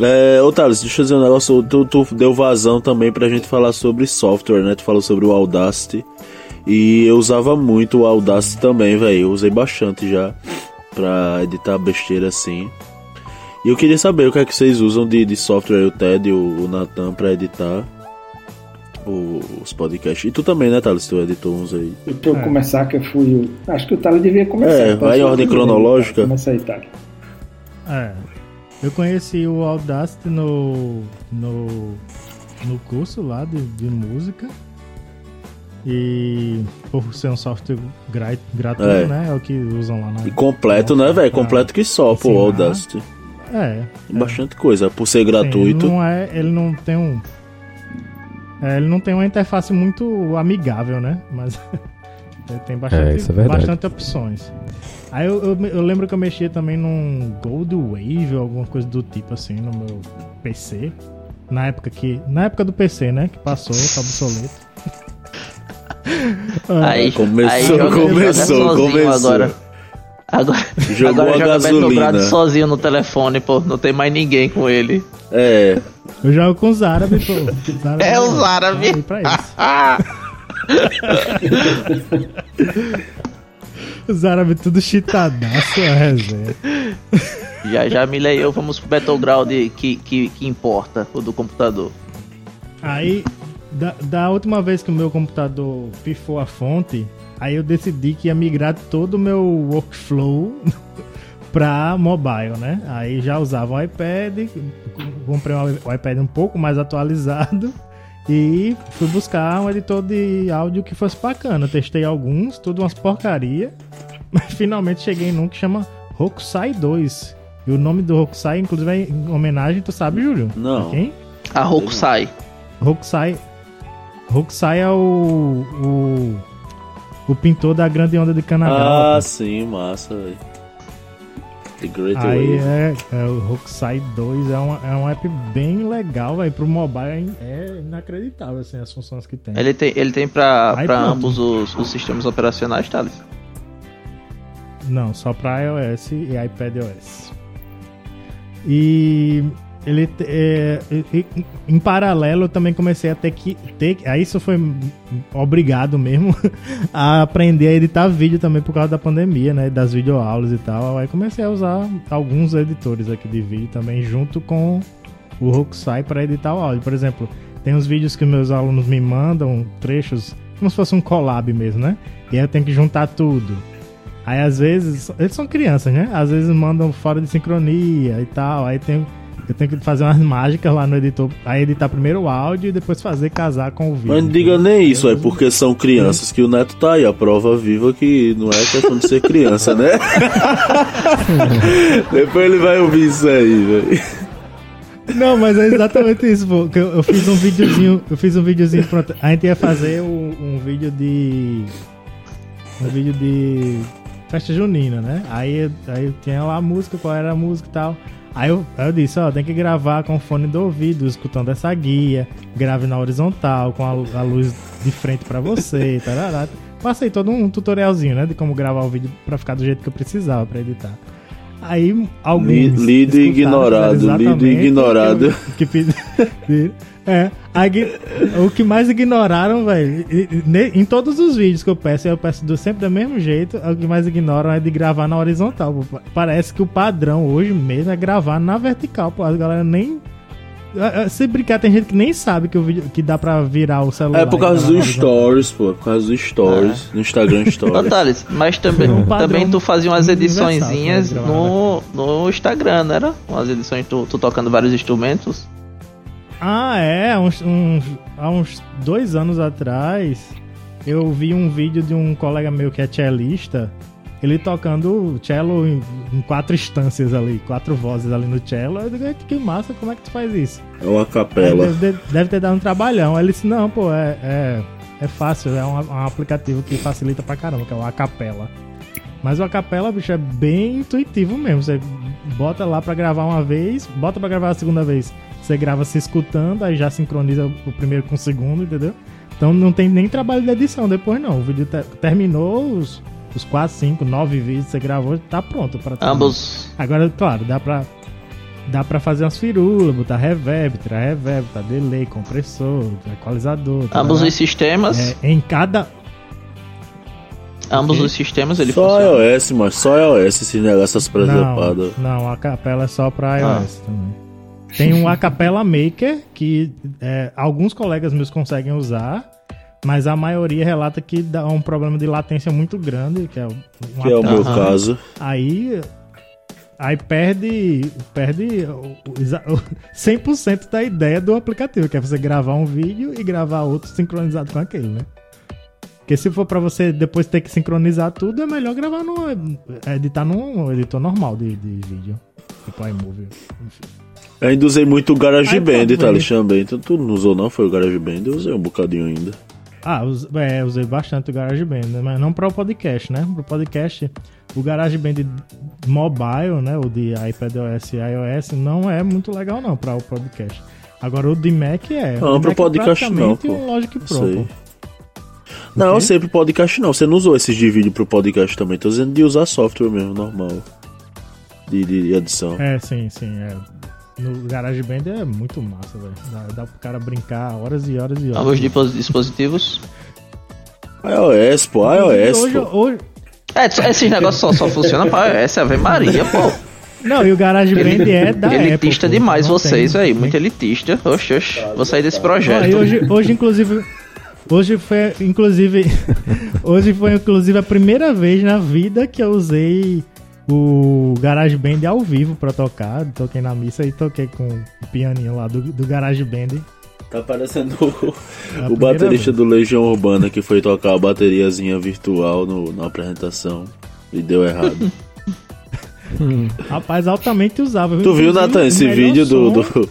É, ô Thales, deixa eu dizer um negócio. Tu, tu deu vazão também pra gente falar sobre software, né? Tu falou sobre o Audacity. E eu usava muito o Audacity também, velho. Eu usei bastante já pra editar besteira assim. E eu queria saber o que é que vocês usam de, de software, o Ted e o, o Nathan, pra editar o- os podcasts. E tu também, né, Thales? Tu editou uns aí. E pra eu É. começar, que eu fui. o- Acho que o Talo devia começar. É, vai em ordem fui cronológica. Começa aí, Talo. É. Eu conheci o Audacity no, no, no curso lá de, de música. E por ser um software gra- gratuito, É. né? É o que usam lá na. E completo, né, velho? Completo que só, pô, o. Audacity. É. Tem bastante coisa. Por ser Sim, gratuito. Ele não, é, ele não tem um. é, ele não tem uma interface muito amigável, né? Mas ele tem bastante, É, é bastante opções. Aí eu, eu, eu lembro que eu mexia também num Gold Wave ou alguma coisa do tipo assim no meu PC. Na época que. Na época do PC, né? Que passou, tá obsoleto. Aí, Começou, aí joga, começou, joga começou. agora. Agora, Jogou agora a joga gasolina. Sozinho no telefone, pô. Não tem mais ninguém com ele. É, Eu jogo com os árabes, pô. Os árabes É, os árabes. pra isso. Os árabes tudo chitadaço, a resenha. Já já Milha e eu vamos pro Battleground que, que, que importa, o do computador. Aí, da, da última vez que o meu computador pifou a fonte, aí eu decidi que ia migrar todo o meu workflow pra mobile, né? Aí já usava o iPad, comprei um iPad um pouco mais atualizado e fui buscar um editor de áudio que fosse bacana. Testei alguns, tudo umas porcaria, mas finalmente cheguei num que chama Hokusai 2. E o nome do Hokusai, inclusive, é em homenagem, tu sabe, Júlio? Não. A quem? A Hokusai. Hokusai. Hokusai é o, o. o pintor da grande onda de Ah, Kanagawa. sim, massa, velho. The Great Aí Wave. é, é o Hokusai 2 é, uma, é um app bem legal, velho. Pro mobile é inacreditável assim, as funções que tem. Ele tem, ele tem pra, Aí pra pronto. ambos os, os sistemas operacionais, Thales. Não, só pra iOS e iPadOS. E ele é, em paralelo eu também comecei a ter que ter aí isso foi obrigado mesmo a aprender a editar vídeo também por causa da pandemia, né, das videoaulas e tal. Aí comecei a usar alguns editores aqui de vídeo também junto com o Hokusai para editar o áudio. Por exemplo, tem uns vídeos que meus alunos me mandam trechos como se fosse um collab mesmo, né? E aí eu tenho que juntar tudo. Aí às vezes, eles são crianças, né? Às vezes mandam fora de sincronia e tal. Aí tem, eu tenho que fazer umas mágicas lá no editor. Aí editar primeiro o áudio e depois fazer casar com o vídeo. Mas não diga nem isso, é porque são crianças que o Neto tá aí, a prova viva que não é questão de ser criança, né? Depois ele vai ouvir isso aí, velho. Não, mas é exatamente isso, pô. Eu, eu fiz um videozinho, eu fiz um videozinho pronto. A gente ia fazer um, um vídeo de. Um vídeo de festa junina, né? Aí, aí tinha lá a música, qual era a música e tal. Aí eu, eu disse, ó, tem que gravar com o fone do ouvido, escutando essa guia, grave na horizontal, com a, a luz de frente pra você, tarará. Passei todo um tutorialzinho, né, de como gravar o vídeo pra ficar do jeito que eu precisava pra editar. Aí alguns Li- lido ignorado, lido ignorado. Que, que é, o que mais ignoraram, velho, em todos os vídeos que eu peço, eu peço do, sempre do mesmo jeito, o que mais ignoram é de gravar na horizontal. pô. Parece que o padrão hoje mesmo é gravar na vertical, pô. A galera nem. É, é, Se brincar, tem gente que nem sabe que, o vídeo, que dá pra virar o celular. É por causa dos stories, pô. Por causa dos stories. No Instagram Ô, Stories. Thales, mas também, Um também tu fazia umas universal, ediçõezinhas gravar, no, no Instagram, não era? Umas edições tu, tu tocando vários instrumentos. Ah, é. Uns, uns, há uns dois anos atrás, eu vi um vídeo de um colega meu que é cellista, ele tocando cello em, em quatro instâncias ali, quatro vozes ali no cello. Eu digo, que massa, como é que tu faz isso? É uma capela. Deve, deve, ter dado um trabalhão. Aí ele disse, não, pô, é, é, é fácil, é um, um, aplicativo que facilita pra caramba, que é o Acapela. Mas o Acapela, bicho, é bem intuitivo mesmo. Você bota lá pra gravar uma vez, bota pra gravar a segunda vez. Você grava se escutando, aí já sincroniza o primeiro com o segundo, entendeu? Então não tem nem trabalho de edição depois não. O vídeo ter, terminou, os, os 4, 5, 9 vídeos que você gravou, tá pronto para Ambos. Agora, claro, dá pra, dá pra fazer umas firulas, botar reverb, tirar reverb, botar delay, compressor, equalizador. Ambos os sistemas. É, em cada. Ambos okay. os sistemas ele só funciona. Só iOS, mas só iOS esse negócio essas presepadas. Não, não, a capela é só pra iOS ah. também. Tem um Acapella Maker que é, alguns colegas meus conseguem usar, mas a maioria relata que dá um problema de latência muito grande, que é, um que é o meu caso. Aí aí perde perde 100% da ideia do aplicativo, que é você gravar um vídeo e gravar outro sincronizado com aquele, né? Porque se for para você depois ter que sincronizar tudo, é melhor gravar no editar num editor normal de, de vídeo, tipo iMovie, enfim. Eu ainda usei muito o GarageBand, tá, Alexandre? Então tu não usou não? Foi o GarageBand? Eu usei um bocadinho ainda. Ah, é, usei bastante o GarageBand, né? mas não para o podcast, né? Para o podcast, o GarageBand mobile, né? O de iPadOS e iOS, não é muito legal não para o podcast. Agora o de Mac é. Não, para o é podcast não, pô. Um Logic Pro, pô. Não, eu sei pro podcast não. Você não usou esses de vídeo pro podcast também. Tô dizendo de usar software mesmo, normal. De, de edição. É, sim, sim. É no GarageBand é muito massa, velho. Dá, dá pro cara brincar horas e horas e horas. Ambos dispositivos? iOS, pô, iOS. Hoje, pô. Hoje... É, esses negócios só, só funcionam pra iOS, Ave Maria, pô. Não, e o GarageBand é da Elitista Apple, demais vocês aí, muito elitista. Oxe, oxe, vou sair desse projeto. Ah, hoje, hoje, inclusive, hoje foi, inclusive, hoje foi, inclusive, a primeira vez na vida que eu usei o GarageBand ao vivo pra tocar. Toquei na missa e toquei com o pianinho lá do, do GarageBand. Tá parecendo o, o baterista vez. do Legião Urbana que foi tocar a bateriazinha virtual no, na apresentação e deu errado. Rapaz, altamente usável. Tu viu, Nathan, esse vídeo do, do,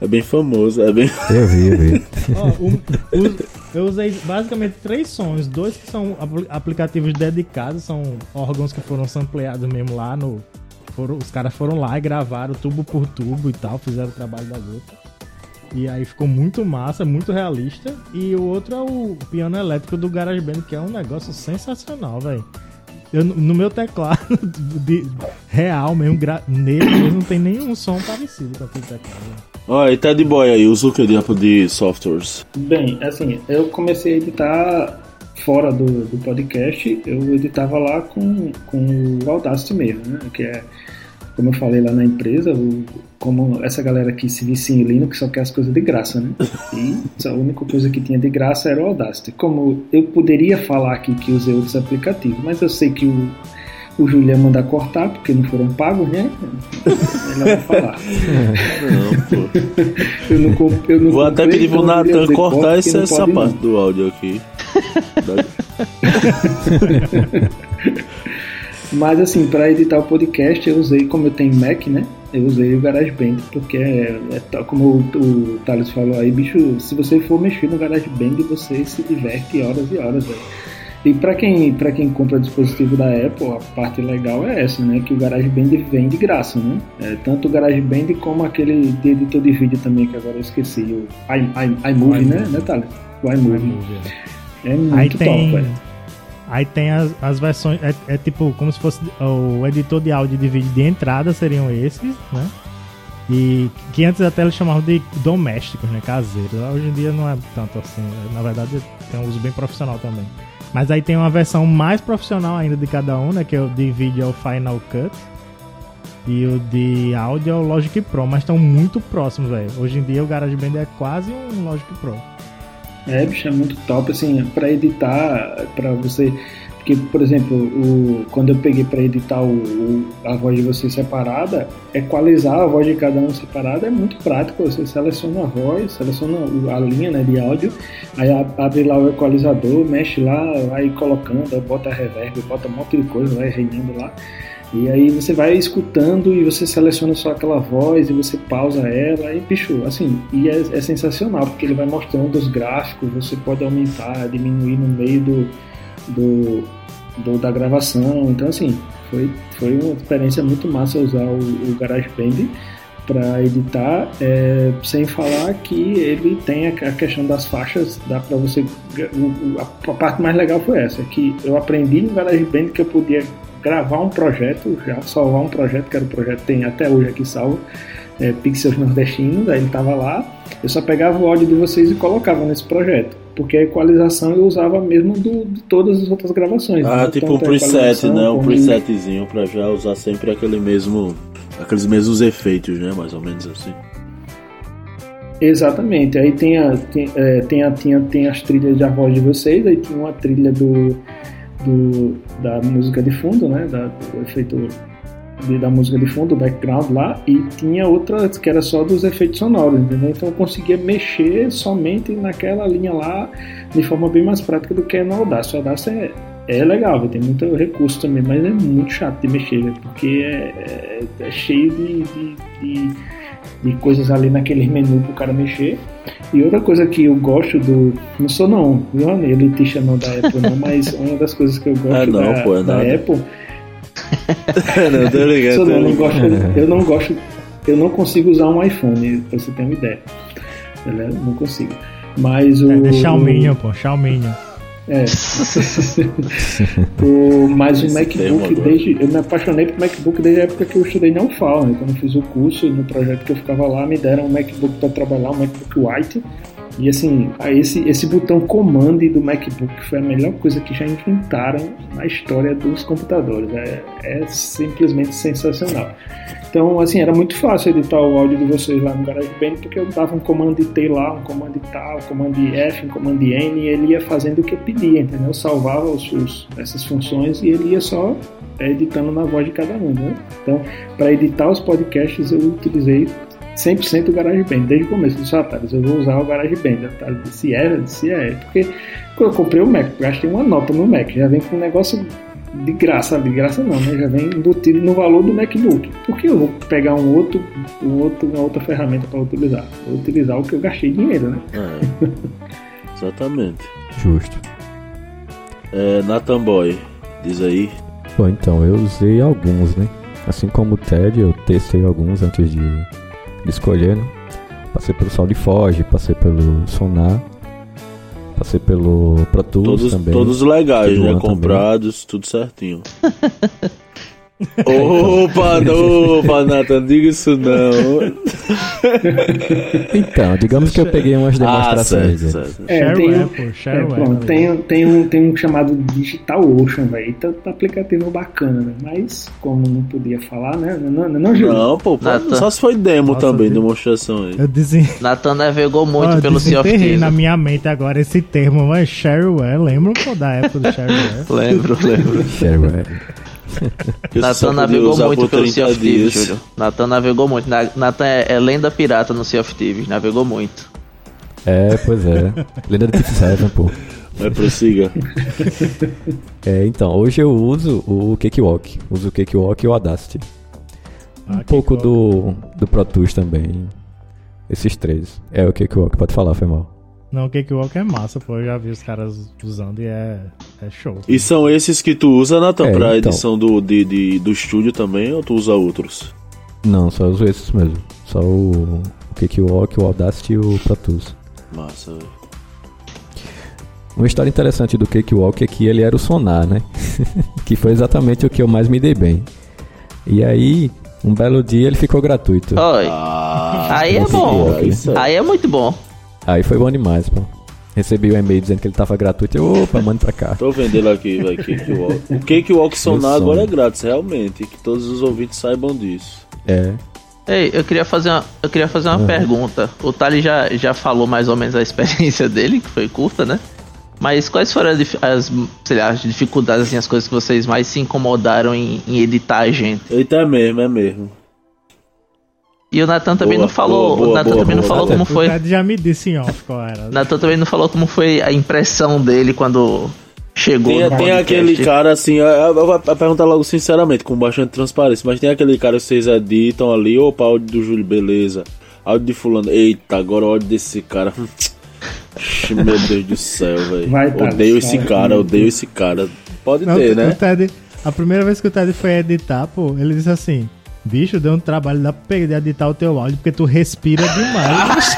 É bem famoso, é bem. Eu vi, eu vi. Ó, o, o, eu usei basicamente três sons, dois que são aplicativos dedicados, são órgãos que foram sampleados mesmo lá no. Foram, os caras foram lá e gravaram tubo por tubo e tal, fizeram o trabalho da gota. E aí ficou muito massa, muito realista. E o outro é o piano elétrico do GarageBand, que é um negócio sensacional, velho. no meu teclado de, real mesmo, nele mesmo, não tem nenhum som parecido com aquele teclado. Ó, e tá de boy aí, usa o que de, de softwares? Bem, assim, eu comecei a editar fora do, do podcast, eu editava lá com, com o Audacity mesmo, né? Que é, como eu falei lá na empresa, o, como essa galera que se vicia em Linux só quer as coisas de graça, né? E a única coisa que tinha de graça era o Audacity. Como eu poderia falar aqui que usei outros aplicativos, mas eu sei que o o Julião mandar cortar, porque não foram pagos, né? Melhor não falar. Não, pô. eu não, eu não Vou até pedir pro Nathan cortar essa, essa parte não. do áudio aqui. Mas assim, para editar o podcast, eu usei, como eu tenho Mac, né? Eu usei o GarageBand, porque é, é como o, o Thales falou aí, bicho, se você for mexer no GarageBand, você se diverte horas e horas, velho. E para quem, pra quem compra dispositivo da Apple, a parte legal é essa, né? Que o GarageBand vem de graça, né? É, tanto o GarageBand como aquele de editor de vídeo também, que agora eu esqueci, o iMovie, né? né, Thales? O iMovie. É muito Aí tem... top, velho. Aí tem as, as versões, é, é, tipo como se fosse o editor de áudio e de vídeo de entrada seriam esses, né? E que antes até eles chamavam de domésticos, né? Caseiros. Hoje em dia não é tanto assim. Na verdade tem um uso bem profissional também. Mas aí tem uma versão mais profissional ainda de cada um, né? Que é o de vídeo é o Final Cut. E o de áudio é o Logic Pro, mas estão muito próximos, velho. Hoje em dia o GarageBand é quase um Logic Pro. É, bicho, é muito top, assim, para editar, para você Porque, por exemplo, o, quando eu peguei para editar o, o, a voz de vocês separada, equalizar a voz de cada um separada é muito prático. Você seleciona a voz, seleciona a linha né, de áudio, aí abre lá o equalizador, mexe lá, vai colocando, bota reverb, bota um monte de coisa, vai reinando lá. E aí você vai escutando e você seleciona só aquela voz e você pausa ela e bicho, assim, e é, é sensacional porque ele vai mostrando os gráficos, você pode aumentar, diminuir no meio do, do, do da gravação. Então assim, foi, foi uma experiência muito massa usar o, o GarageBand para editar, é, sem falar que ele tem a, questão das faixas, dá para você. A, parte mais legal foi essa, que eu aprendi no GarageBand que eu podia gravar um projeto, já salvar um projeto, que era o projeto tem até hoje aqui salvo, é, Pixels Nordestinos, aí ele estava lá, eu só pegava o áudio de vocês e colocava nesse projeto, porque a equalização eu usava mesmo do, de todas as outras gravações. Ah, né? tipo um preset, né? Um presetzinho para já usar sempre aquele mesmo, aqueles mesmos efeitos, né? Mais ou menos assim. Exatamente, aí tem, a, tem, é, tem, a, tem, a, tem as trilhas da voz de vocês, aí tinha uma trilha do do, da música de fundo, né? Da, do efeito de, da música de fundo, do background lá, e tinha outra que era só dos efeitos sonoros, entendeu? Então eu conseguia mexer somente naquela linha lá de forma bem mais prática do que no Audacity. O Audacity é, é legal, tem muito recurso também, mas é muito chato de mexer, porque é, é, é cheio de, de, de de coisas ali naquele menu pro cara mexer. E outra coisa que eu gosto do. Não sou não, viu, elitista não da Apple, não, mas uma das coisas que eu gosto ah, não, da, pô, da Apple. não, tô ligado. Não, eu, não gosto, eu não gosto. Eu não consigo usar um iPhone, pra você ter uma ideia. Não consigo. Mas o. É de Xiaomi, pô, Xiaomi. É. o, mas o MacBook, desde, eu me apaixonei por MacBook desde a época que eu estudei na UFAL, né? Quando eu fiz o curso, no projeto que eu ficava lá, me deram um MacBook para trabalhar, um MacBook White. E assim, esse, esse botão Command do MacBook foi a melhor coisa que já inventaram na história dos computadores. É, é simplesmente sensacional. Então, assim, era muito fácil editar o áudio de vocês lá no GarageBand, porque eu dava um comando T lá, um comando tal, um comando F, um comando N, e ele ia fazendo o que pedia, entendeu? Eu salvava os, os, essas funções e ele ia só é, editando na voz de cada um, né? Então, para editar os podcasts, eu utilizei 100% o GarageBand, desde o começo. Eu disse, ah, tá, eu vou usar o GarageBand. Tá? Se é, se é. Porque quando eu comprei o Mac, gastei uma nota no Mac, já vem com um negócio de graça, de graça não, né? Já vem embutido no valor do MacBook. Por que eu vou pegar um outro, um outro, uma outra ferramenta para utilizar? Vou utilizar o que eu gastei dinheiro, né? É, exatamente. Justo. É, Nathan Boy, diz aí. Bom, então, eu usei alguns, né? Assim como o TED, eu testei alguns antes de, de escolher, né? Passei pelo SoundForge, passei pelo Sonar Passei pelo Pro Tools todos, também. Todos legais, né? Comprados, também. tudo certinho. Opa, não, opa, Nathan, diga isso não. Então, digamos que eu peguei umas demonstrações. Ah, certo, certo. É, tem, um, é, pronto, tem, tem, um, tem um chamado Digital Ocean, velho. Tá, tá aplicativo bacana, né? mas como não podia falar, né? Não, não, não, não pô, Nathan... só se foi demo Nossa, também, demonstração aí. Eu. Nathan navegou muito oh, pelo Sea of na minha mente agora esse termo, mas Shareware, lembra pô, da época do Shareware? lembro, lembro. Shareware. Natan navegou muito pelo Sea of Thieves, Júlio. Natan navegou muito. Natan é, é, lenda pirata no Sea of Thieves, navegou muito. É, pois é. lenda de Seven, pô. Mas prossiga. é, então, hoje eu uso o Cakewalk. Uso o Cakewalk e o Audacity. Ah, um pouco do, do Pro Tools também. Esses três. É o Cakewalk, pode falar, foi mal. Não, o Cakewalk é massa, pô. Eu já vi os caras usando e é, é show. E são esses que tu usa, Nathan, é, pra então. edição do, de, de, do estúdio também, ou tu usa outros? Não, só uso esses mesmo. Só o, o Cakewalk, o Audacity e o Pro Tools. Massa, velho. Uma história interessante do Cakewalk é que ele era o sonar, né? que foi exatamente o que eu mais me dei bem. E aí, um belo dia ele ficou gratuito. Oi. Ah, aí é bom. Aí é muito bom. Aí foi bom demais, pô. Recebi o um e-mail dizendo que ele tava gratuito. Eu, opa, manda pra cá. Tô vendendo aqui, vai, Cakewalk. O Cakewalk Sonar agora é grátis, realmente. Que todos os ouvintes saibam disso. É. Ei, eu queria fazer uma, eu queria fazer uma uhum. pergunta. O Tali já, já falou mais ou menos a experiência dele, que foi curta, né? Mas quais foram as, as, sei lá, as dificuldades, assim, as coisas que vocês mais se incomodaram em, em editar a gente? Eita, é mesmo, é mesmo. E o Natan também boa, não falou. Boa, o Natan também não falou como foi. O já me disse em off qual era. Natan também não falou como foi a impressão dele quando chegou. Tem, tem aquele cara assim, eu, eu vou perguntar logo sinceramente, com bastante transparência, mas tem aquele cara que vocês editam ali, opa, áudio do Júlio, beleza. Áudio de fulano, eita, agora o áudio desse cara. Meu Deus do céu, velho. Odeio esse cara, odeio esse cara. Pode não, ter, né? Ted, a primeira vez que o Ted foi editar, pô, ele disse assim: Bicho, deu um trabalho da pra editar o teu áudio, porque tu respira demais.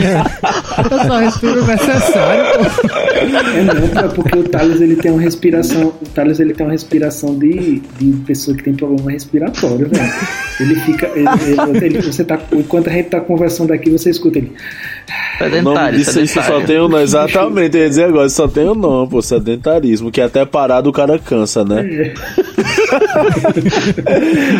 eu só respiro o necessário. É não, é porque o Thales ele tem uma respiração. O Thales ele tem uma respiração de, de pessoa que tem problema respiratório, velho. Ele fica. Ele, ele, ele, você tá, enquanto a gente tá conversando aqui, você escuta ele. Sedentário, o nome disso isso só tem o nome. Exatamente, eu ia dizer agora, só tem o nome, pô, sedentarismo, que até parado o cara cansa, né? É.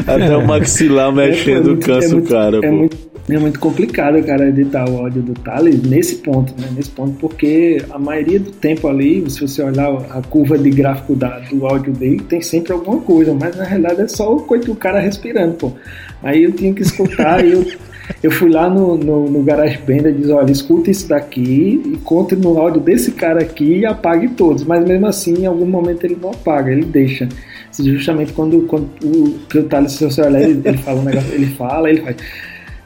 até o maxilar mexendo é, muito, cansa é muito, o cara, é pô. Muito, é muito complicado, cara, editar o áudio do Thales nesse ponto, né? Nesse ponto, porque a maioria do tempo ali, se você olhar a curva de gráfico da, do áudio dele, tem sempre alguma coisa, mas na realidade é só o coito do cara respirando, pô. Aí eu tinha que escutar e eu eu fui lá no, no, no GarageBand e disse, olha, escuta isso daqui e conte no áudio desse cara aqui e apague todos. Mas mesmo assim, em algum momento ele não apaga, ele deixa. Justamente quando, quando o, o Thales, se você olhar, ele, ele fala um negócio, ele fala, ele faz...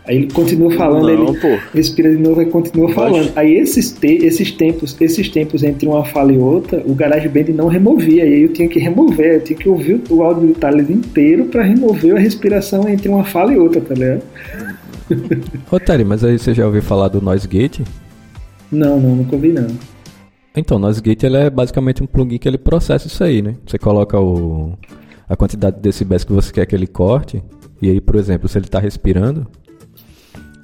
Aí ele continua falando, não, ele pô. respira de novo e continua falando. Aí esses, te, esses tempos, esses tempos entre uma fala e outra, o GarageBand não removia. E aí eu tinha que remover, eu tinha que ouvir o áudio do Thales inteiro para remover a respiração entre uma fala e outra, tá ligado? Rotary, mas aí você já ouviu falar do Noise Gate? Não, não, nunca ouvi não. Então, Noise Gate ele é basicamente um plugin que ele processa isso aí, né? Você coloca o, a quantidade de decibéis que você quer que ele corte, e aí, por exemplo, se ele está respirando,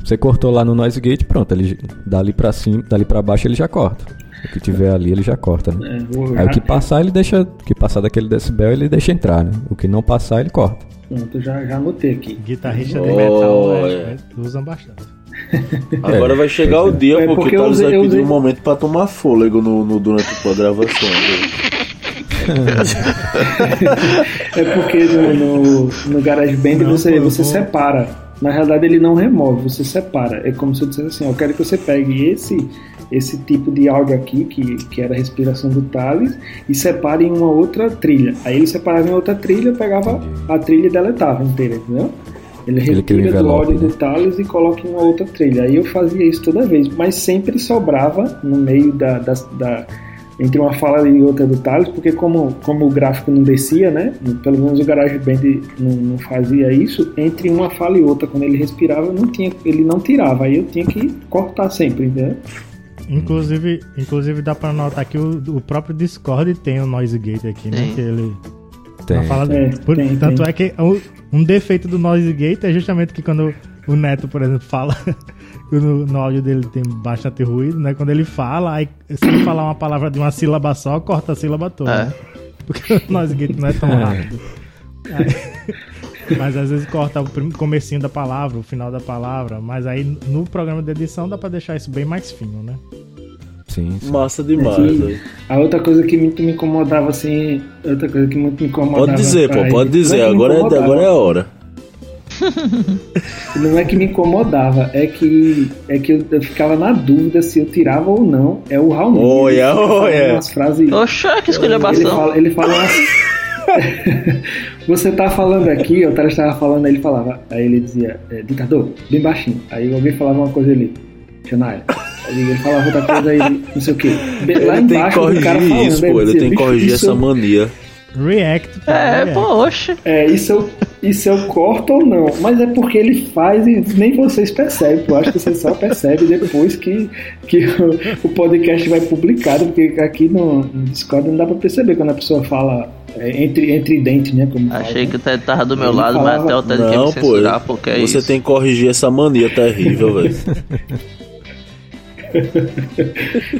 você cortou lá no Noise Gate, pronto, ele dali para cima, dali para baixo ele já corta. O que tiver ali ele já corta, né? É, aí o que passar ele deixa, o que passar daquele decibel ele deixa entrar, né? O que não passar ele corta. Pronto, já, já anotei aqui. Guitarrista de metal oh, é. usam bastante. Agora vai chegar o dia é porque, porque o Thales vai pedir um momento pra tomar fôlego no, no durante a gravação. é porque no, no, no GarageBand você, você separa. Na realidade ele não remove, você separa. É como se eu dissesse assim, eu quero que você pegue esse esse tipo de áudio aqui, que, que era a respiração do Thales, e separa em uma outra trilha. Aí ele separava em outra trilha, pegava a trilha e deletava inteira, entendeu? Ele retira do áudio né? do Thales e coloca em uma outra trilha. Aí eu fazia isso toda vez, mas sempre sobrava no meio da, da, da entre uma fala e outra do Thales, porque como, como o gráfico não descia, né? Pelo menos o GarageBand não, não fazia isso, entre uma fala e outra, quando ele respirava, não tinha, ele não tirava, aí eu tinha que cortar sempre, entendeu? Inclusive, inclusive dá pra notar que o, o próprio Discord tem o Noise Gate aqui, né? Que ele. Tem. Fala, é, por, tem, tanto tem. é que um defeito do Noise Gate é justamente que quando o Neto, por exemplo, fala. No, no áudio dele tem bastante ruído, né? Quando ele fala, aí se ele falar uma palavra de uma sílaba só, corta a sílaba toda. É. Porque o Noise Gate não é tão é. rápido. Aí, mas às vezes corta o comecinho da palavra, o final da palavra. Mas aí no programa de edição dá pra deixar isso bem mais fino, né? Sim, sim. Massa demais. É a outra coisa que muito me incomodava, assim. Outra coisa que muito me incomodava. Pode dizer, pô, pode dizer. Agora, é, agora é a hora. Não é que me incomodava, é que, é que eu, eu, ficava na dúvida se eu tirava ou não. É o Raul. Olha, olha. Umas frases. Oxa, que escolhação. Ele fala, ele fala umas. Você tá falando aqui, o Tara estava falando, aí ele falava, aí ele dizia, é, ditador, bem baixinho. Aí alguém falava uma coisa ali, Xanaia. Aí ele falava outra coisa aí, não sei o que. Lá ele embaixo, tem que corrigir isso, pô, ele, dizia, tem que corrigir essa mania. React. É, poxa. É, isso eu, isso eu corto ou não. Mas é porque ele faz e nem vocês percebem. Eu acho que vocês só percebem depois que, que o, o podcast vai publicado. Porque aqui no, no Discord não dá pra perceber quando a pessoa fala é, entre, entre dentes, né? Achei fala, que o Ted tava do meu ele lado, falava... mas até o Ted quer me censurar, pô, porque é Você isso. tem que corrigir essa mania terrível, velho.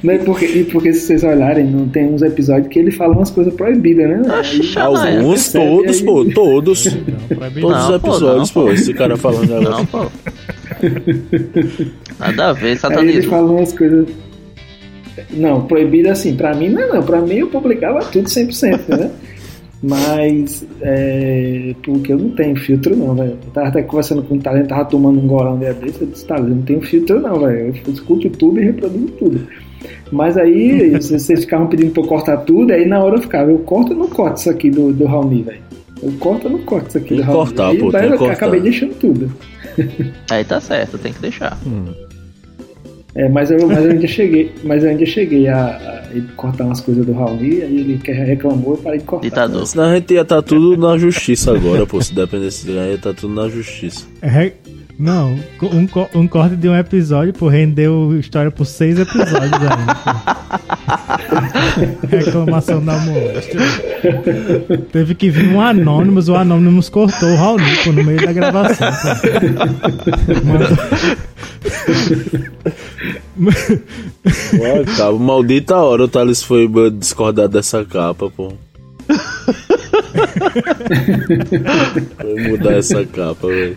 não, porque, e porque se vocês olharem, não tem uns episódios que ele fala umas coisas proibidas, né? Aí, Alguns, todos, aí... pô, todos. Não, todos os episódios, pô, não, pô, esse cara falando agora. Não, pô. Nada a ver, satanismo. Aí ele fala umas coisas Não, proibido assim, pra mim não é não. Pra mim eu publicava tudo 100%, né? Mas, é, porque eu não tenho filtro não, velho. Eu tava até conversando com o talento, tava tomando um golão dia desse, eu disse, tá, eu não tenho filtro não, velho. Eu escuto tudo e reproduzo tudo. Mas aí, vocês ficavam pedindo pra eu cortar tudo, aí na hora eu ficava, eu corto ou não corto isso aqui do, do Raoni, velho? Eu corto ou não corto isso aqui Tem do Raoni? cortar, Aí, pô, daí eu cortar. acabei deixando tudo. Aí tá certo, tem que deixar. É, mas eu, mas eu ainda cheguei, mas eu ainda cheguei a, a ele cortar umas coisas do Raoni, aí ele reclamou, eu parei de cortar. Ditador. Senão a gente ia estar tudo na justiça agora, pô. Se dependesse de ia estar tudo na justiça. É, não, um, co- um corte de um episódio, pô, rendeu história por seis episódios ainda. pô. Reclamação da moléstia. Teve que vir um Anonymous, o Anonymous cortou o Raul pô, no meio da gravação. Ué, cabo, maldita hora o Thales foi discordar dessa capa, pô. Foi mudar essa capa, velho.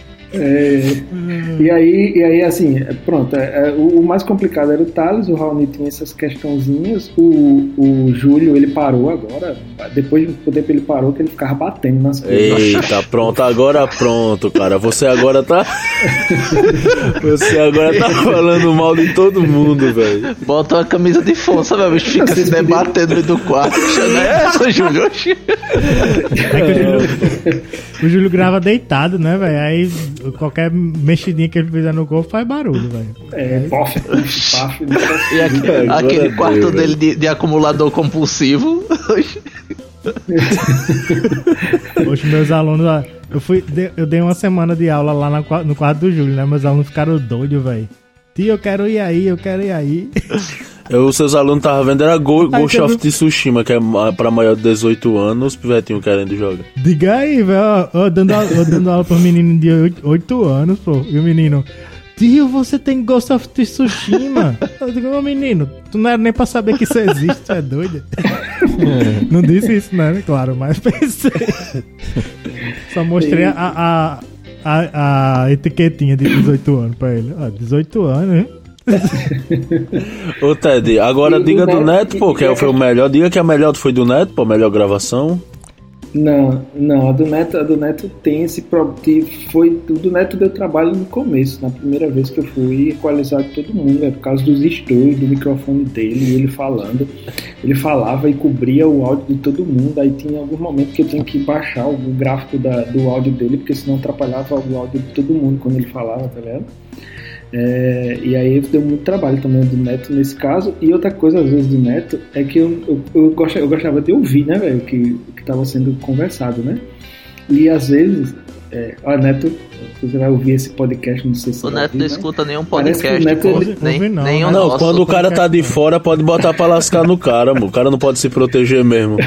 É, e aí, e aí assim, pronto, é, é, o, o mais complicado era o Thales, o Raoni tinha essas questãozinhas, o, o Júlio ele parou agora, depois de um tempo ele parou que ele ficava batendo nas coisas. Eita, pronto, agora pronto, cara. Você agora tá. Você agora tá falando mal de todo mundo, velho. Bota uma camisa de força, bicho. Fica se debatendo no do quarto. É essa, Júlio? É que o Júlio, o Júlio grava deitado, né, velho? Aí qualquer mexidinha que ele fizer no corpo faz barulho, velho. É, pof, puf, paf, E aqui- Agora aquele deu, quarto dele de, de acumulador compulsivo. Hoje meus alunos, ó, eu fui, eu dei uma semana de aula lá no quarto do Júlio, né? Meus alunos ficaram doidos, velho. Tio, eu quero ir aí, eu quero ir aí. Eu, os seus alunos estavam vendo era Go- Aí Ghost of Tsushima, que é pra maior de 18 anos, os pivetinhos querendo jogar. Diga aí, velho. ó, dando, aula- ó, dando aula pro menino de 8, anos, pô. E o menino, tio, você tem Ghost of Tsushima? Eu digo, ô menino, tu não era nem pra saber que isso existe, tu é doido? não disse isso, né? Claro, mas pensei. Só mostrei a, a, a, a etiquetinha de 18 anos pra ele. Ó, 18 anos, hein? Ô Ted, agora E diga do Neto- Neto, pô, que e- foi o melhor. Diga que a melhor foi do Neto, pô, melhor gravação. Não, não, a do Neto, a do Neto tem esse pro- que foi o do Neto deu trabalho no começo, na primeira vez que eu fui equalizar todo mundo, é por causa dos estúdios, do microfone dele, ele falando. Ele falava e cobria o áudio de todo mundo, aí tinha algum momento que eu tinha que baixar o gráfico da- do áudio dele, porque senão atrapalhava o áudio de todo mundo quando ele falava, tá ligado? É, e aí deu muito trabalho também do Neto nesse caso. E outra coisa, às vezes, do Neto é que eu, eu, eu, gosta- eu gostava de ouvir, né, velho, o que estava sendo conversado, né? E às vezes, é, ó, Neto, você vai ouvir esse podcast, não sei se O Neto ouvir, não né? escuta nenhum Parece que o podcast, Neto, pô. ele- Nem, não, nem né? Não, nosso. quando o cara tá de fora, pode botar pra lascar no cara, mano. O cara não pode se proteger mesmo.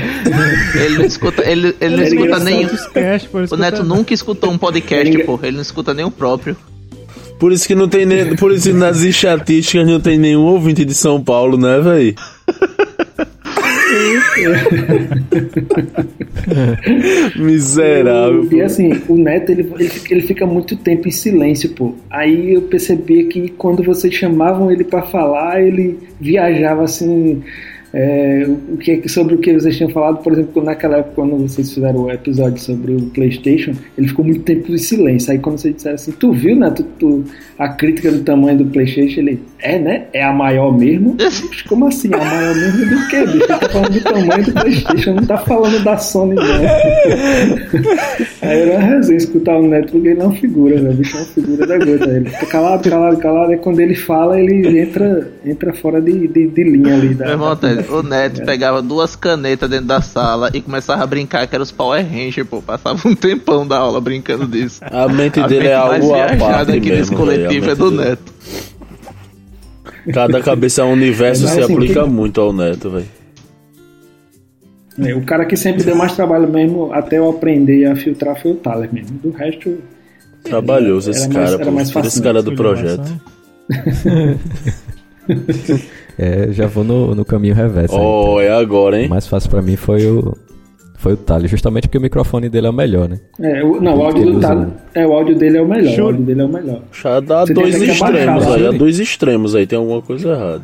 Ele não escuta, ele, ele não escuta engraçado nem. Outros cast, por isso O Neto nunca escutou um podcast, pô. Ele não escuta nem o próprio. Por isso que não tem nem. Por isso nas estatísticas não tem nenhum ouvinte de São Paulo, né, velho? Miserável. E assim, o Neto ele, ele, fica- ele fica muito tempo em silêncio, pô. Aí eu percebi que quando vocês chamavam ele pra falar, ele viajava assim. É, o que, sobre o que vocês tinham falado, por exemplo, naquela época, quando vocês fizeram o episódio sobre o PlayStation, ele ficou muito tempo em silêncio. Aí, quando vocês disseram assim, tu viu, né? Tu, tu- a crítica do tamanho do PlayStation, ele é, né? É a maior mesmo? Como assim? A maior mesmo do que, bicho? Tá falando do tamanho do PlayStation, não tá falando da Sony, não. Aí era uma resenha escutar o Neto, porque ele é uma figura, velho. O bicho é uma figura da gota. Ele fica calado, calado, calado, e quando ele fala, ele entra, entra fora de, de, de linha ali. Da, Meu irmão, o Neto É. pegava duas canetas dentro da sala e começava a brincar que era os Power Rangers, pô. Passava um tempão da aula brincando disso. A mente A dele é mente mais algo à parte aqui nesse mesmo, coletivo é do dele- Neto. Cada cabeça é um universo, Mas, se assim, aplica quem- muito ao Neto, velho. É, o cara que sempre deu mais trabalho mesmo, até eu aprender a filtrar, foi o Thales mesmo. Do resto, Trabalhoso esse mais- cara, pô. mais Tira esse cara né? do projeto. É, já vou no, no caminho reverso. aí, Ó, é agora, então. hein? O mais fácil pra mim foi o Foi o Thales, justamente porque o microfone dele é o melhor, né? É, o, não, o áudio do Thales. É, o áudio dele é o melhor. Show. O áudio dele é o melhor. Já dá Você dois extremos abaixar, aí, né? dois extremos aí, tem alguma coisa errada.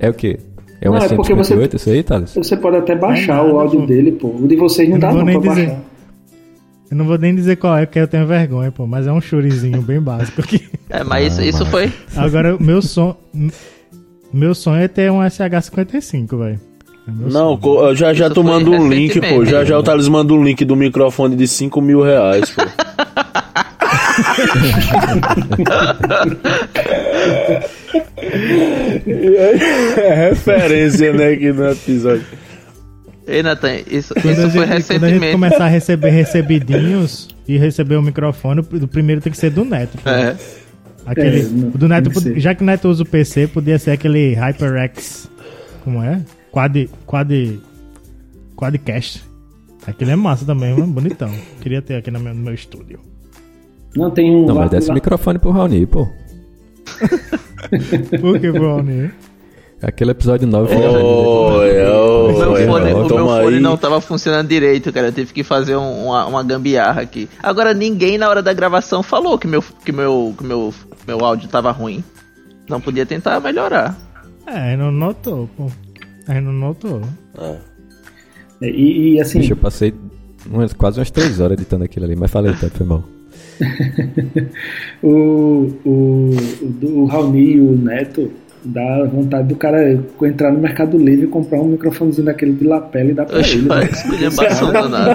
É o quê? É um Não, é porque você- S158 isso aí, Thales? Você pode até baixar nada, o áudio pô. dele, pô. O de vocês não Eu dá não não, pra dizer. baixar. Eu não vou nem dizer qual é, porque eu tenho vergonha, pô. Mas é um churizinho bem básico aqui. É, mas isso, isso foi. Agora, meu sonho. Meu sonho é ter um SH55, velho. É Não, sonho. já já Isso tu manda um link, pô. recentemente. Já já o Thales manda um link do microfone de 5 mil reais, pô. é referência, né, aqui no episódio. Ei, Nathan, isso, Quando, isso a foi gente, quando a gente recentemente. começar a receber recebidinhos e receber o microfone, o primeiro tem que ser do Neto. pô. É. Aquele, É, não, o do Neto, que já que o Neto usa o PC, podia ser aquele HyperX. Como é? Quad. Quad. Quadcast. Aquele é massa também, mano, bonitão. Queria ter aqui no meu, no meu estúdio. Não, tem um. Não, mas dá esse lá- microfone pro Raoni, pô. Por que, Brownie? Aquele episódio 9 foi Olha, O meu fone, o meu fone aí. não tava funcionando direito, cara. Eu tive que fazer um- uma, uma gambiarra aqui. Agora, ninguém na hora da gravação falou que meu, que meu, que meu, meu áudio tava ruim. Não podia tentar melhorar. É, não notou, pô. Aí não notou. É, E, e, assim, Bicho, eu passei umas, quase umas 3 horas editando aquilo ali, mas falei, tá, foi mal. o, o, o, do- o Raoni e o Neto dá vontade do cara entrar no Mercado Livre e comprar um microfonezinho daquele de lapela e dar pra Oxe, ele. né?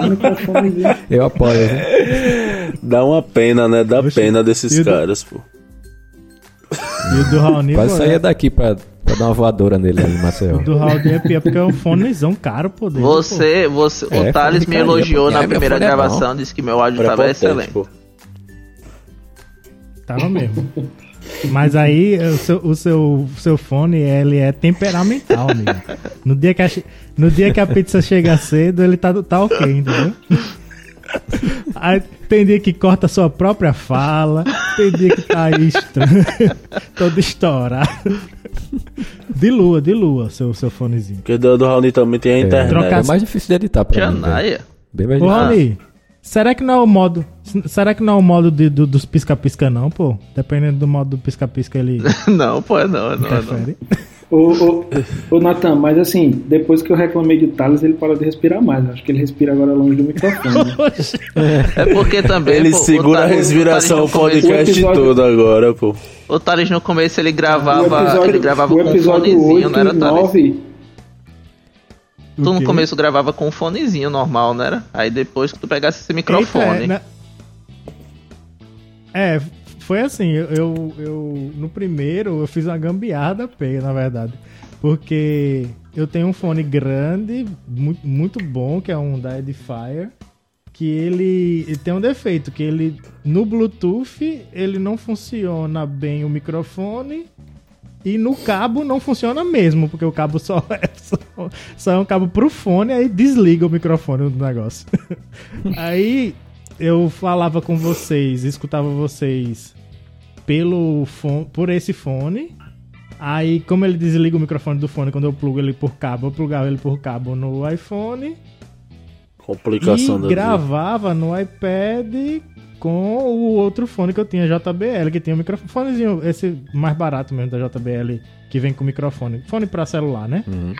Um microfonezinho. Eu apoio, né? Dá uma pena, né? Dá Oxe, pena desses e do- caras, pô. E o do Raoni, Quase saía é- daqui pra, pra dar uma voadora nele ali Maceió. o do Raoni é pior porque é um fonezão caro, pô. dele, pô. Você, você, É, o Thales me elogiou na primeira É, meu fone é gravação, disse que meu áudio tava excelente. pô. Tava mesmo. Mas aí o seu, o seu, seu fone ele é temperamental, amigo. No dia que a, no dia que a pizza chega cedo, ele tá, tá ok, entendeu? Aí tem dia que corta a sua própria fala, tem dia que tá aí estranho, todo estourado. De lua, de lua, seu, seu fonezinho. Porque do, do Raoni também tem a É, internet. Trocar- é mais difícil de editar pra mim. velho. Janaia. Bem mais Ô, difícil. Raoni, será que não é o modo. Será que não é o modo de- do- dos pisca-pisca, não, pô? Dependendo do modo do pisca-pisca, ele Não, pô, não, não, não. Ô, ô, ô Natan, mas assim, depois que eu reclamei do Thales, ele parou de respirar mais. Acho que ele respira agora longe do microfone. né? É porque também. Ele pô, segura a Thales- respiração o podcast episódio- todo agora, pô. O Thales no começo ele o gravava. episódio, ele gravava o com um episódio fonezinho, 8 não era e Thales? 9, Tu no começo gravava com um fonezinho normal, não era? Aí depois que tu pegasse esse microfone. Eita, é, na- É, foi assim, eu, eu, eu- no primeiro eu fiz uma gambiarra peia, na verdade. Porque eu tenho um fone grande, muito, muito bom, que é um da Edifier, que ele, ele tem um defeito, que ele no Bluetooth ele não funciona bem o microfone e no cabo não funciona mesmo, porque o cabo só é, só, só é um cabo pro fone, aí desliga o microfone do negócio. aí eu falava com vocês, escutava vocês pelo fone, por esse fone. Aí, como ele desliga o microfone do fone quando eu plugo ele por cabo, eu plugava ele por cabo no iPhone Complicação e vida. gravava no iPad com o outro fone que eu tinha, JBL, que tinha um microfonezinho, esse mais barato mesmo da JBL, que vem com microfone. Fone pra celular, né? Uhum.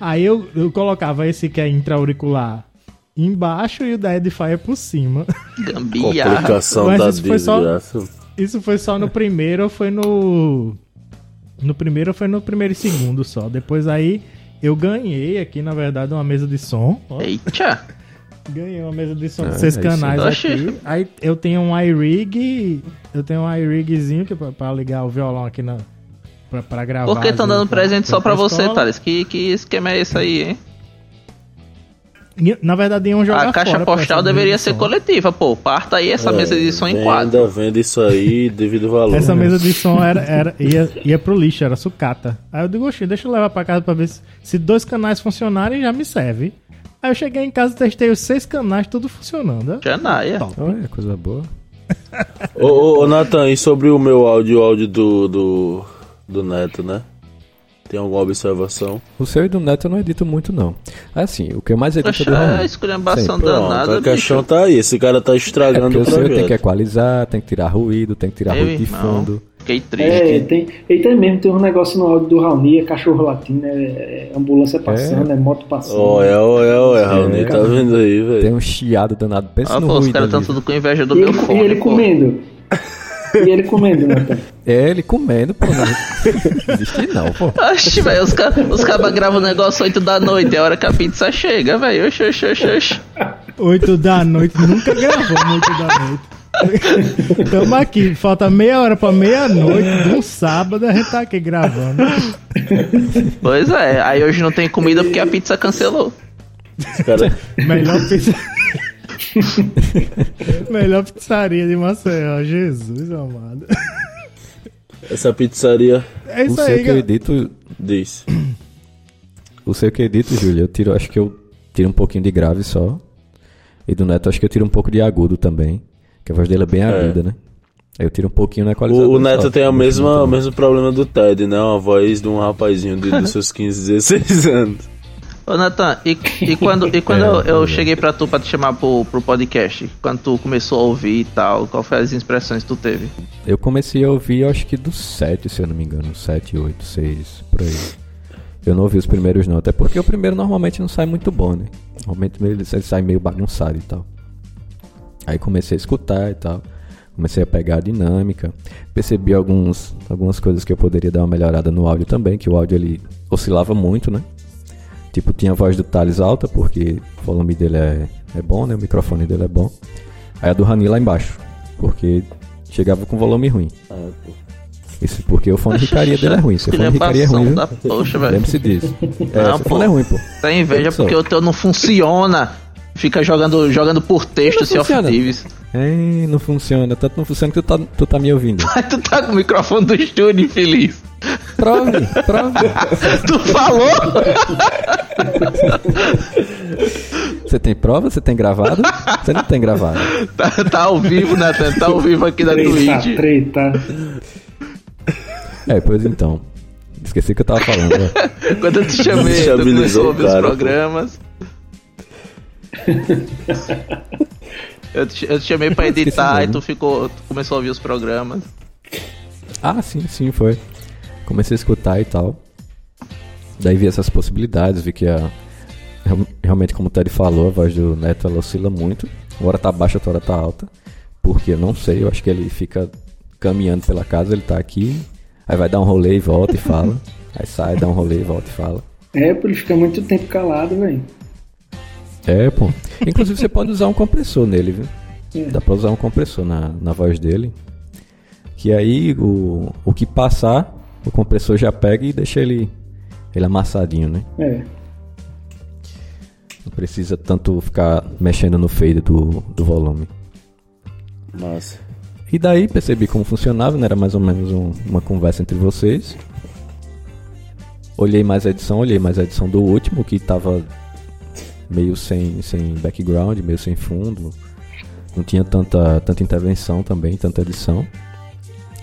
Aí eu, eu colocava esse que é intra-auricular embaixo e o da Edifier por cima. Gambiarra. Complicação Mas da isso foi só- desgraça. Isso foi só no primeiro ou foi no. No primeiro ou foi no primeiro e segundo só. Depois aí eu ganhei aqui, na verdade, uma mesa de som. Ó, Eita! ganhei uma mesa de som Ah, de seis é isso aí. canais aqui. Aí eu tenho um iRig. Eu tenho um iRigzinho que é pra, pra ligar o violão aqui na. Pra, pra gravar. Por que estão dando pra- presente só pra você. Thales? Que, que esquema é esse aí, hein? Na verdade, iam jogar A caixa postal deveria de ser coletiva, pô. Parta aí essa É, mesa de som em venda, quadro. Venda isso aí devido ao valor. Essa mesa de som era, era, ia, ia pro lixo, era sucata. Aí eu digo, oxi, deixa eu levar pra casa pra ver se, se dois canais funcionarem já me serve. Aí eu cheguei em casa, testei os seis canais, tudo funcionando. Janaia. Olha, coisa boa. Ô, ô, ô Nathan, e sobre o meu áudio, o áudio do, do, do Neto, né? Tem alguma observação? O seu e do Neto eu não edito muito, não. Assim, o que eu mais edito é do É Raoni. esculhambação danada, Pronto, a questão bicho. tá aí. Esse cara tá É estragando porque o o seu tem que equalizar, tem que tirar ruído, tem que tirar Meu ruído de irmão. fundo. Fiquei triste. É, tem, e tem mesmo, tem um negócio no áudio do Raoni, é cachorro latindo, é, é ambulância passando, é, moto passando. Olha, olha, olha, Raoni, tá vendo aí, Tem velho? um chiado danado. Pensa Ah, no pô, os ruído caras estão ali. tudo com inveja do e, meu ele, fone. e ele pô. comendo. E ele comendo, Natan. É, ele comendo, pô. Não existe não, pô. Oxi, velho, os caras os cara gravam o negócio 8 da noite, é a hora que a pizza chega, velho. Oxi, oxi, oxi, oxi. 8 da noite, nunca gravamos 8 da noite. Tamo aqui, falta meia hora pra meia-noite de um sábado, a gente tá aqui gravando. Pois é, aí hoje não tem comida porque a pizza cancelou. Cara... Melhor pizza. Melhor pizzaria de Maceió, Jesus amado. Essa pizzaria É O isso seu aí, que eu galera. edito, diz. o seu que eu edito, Júlio, eu tiro, acho que eu tiro um pouquinho de grave só. E do Neto acho que eu tiro um pouco de agudo também. Que a voz dele é bem aguda, né? Aí eu tiro um pouquinho na qualidade. O, o Neto tem a mesma, o mesmo problema do Ted, né? Uma voz de um rapazinho de, dos seus 15, 16 anos. Ô Nathan, e, e quando, e quando É, eu, eu é. cheguei pra tu pra te chamar pro, pro podcast, quando tu começou a ouvir e tal, qual foi as impressões que tu teve? Eu comecei a ouvir, acho que do 7, se eu não me engano. 7, 8, 6, por aí. Eu não ouvi os primeiros não, até porque o primeiro normalmente não sai muito bom, né? Normalmente ele, ele sai meio bagunçado e tal. Aí comecei a escutar e tal. Comecei a pegar a dinâmica. Percebi alguns, algumas coisas que eu poderia dar uma melhorada no áudio também, que o áudio ele oscilava muito, né? Tipo, tinha a voz do Thales alta, porque o volume dele é, é bom, né? O microfone dele é bom. Aí a do Rani lá embaixo, porque chegava com volume ruim. Ah. Isso porque o fone de ricaria dele é ruim. Seu fone de ricaria é ruim, da poxa, velho. Lembre-se disso. É, Não, seu pô. fone é ruim, pô. Tá inveja porque o teu não funciona. Fica jogando, jogando por texto, Não se off funciona. Thieves. É, não funciona. Tanto não funciona que tu tá, tu tá me ouvindo. Tu tá com o microfone do estúdio infeliz. Prove, prove. Tu falou? Você tem prova? Você tem gravado? Você não tem gravado. Tá, tá ao vivo, Nathan. Tá ao vivo aqui na Twitch. treta. É, pois então. Esqueci o que eu tava falando. né? Quando eu te chamei, tu começou a ouvir os pô. Eu te, eu te chamei pra editar e tu ficou. Tu começou a ouvir os programas. Ah, sim, sim, foi. Comecei a escutar e tal. Daí vi essas possibilidades, vi que a. real- Realmente, como o Ted falou, a voz do Neto ela oscila muito. Uma hora tá baixa, outra hora tá alta. Porque eu não sei, eu acho que ele fica caminhando pela casa, ele tá aqui, aí vai dar um rolê e volta e fala. Aí sai, dá um rolê e volta e fala. É, por ele ficar muito tempo calado, velho. É, pô. Inclusive você pode usar um compressor nele, viu? É. Dá pra usar um compressor na, na voz dele. Que aí o, o que passar, o compressor já pega e deixa ele, ele amassadinho, né? É. Não precisa tanto ficar mexendo no fade do, do volume. Massa. E daí percebi como funcionava, né? Era mais ou menos um- uma conversa entre vocês. Olhei mais a edição, olhei mais a edição do último, que tava meio sem, sem background, meio sem fundo. Não tinha tanta, tanta intervenção também, tanta edição.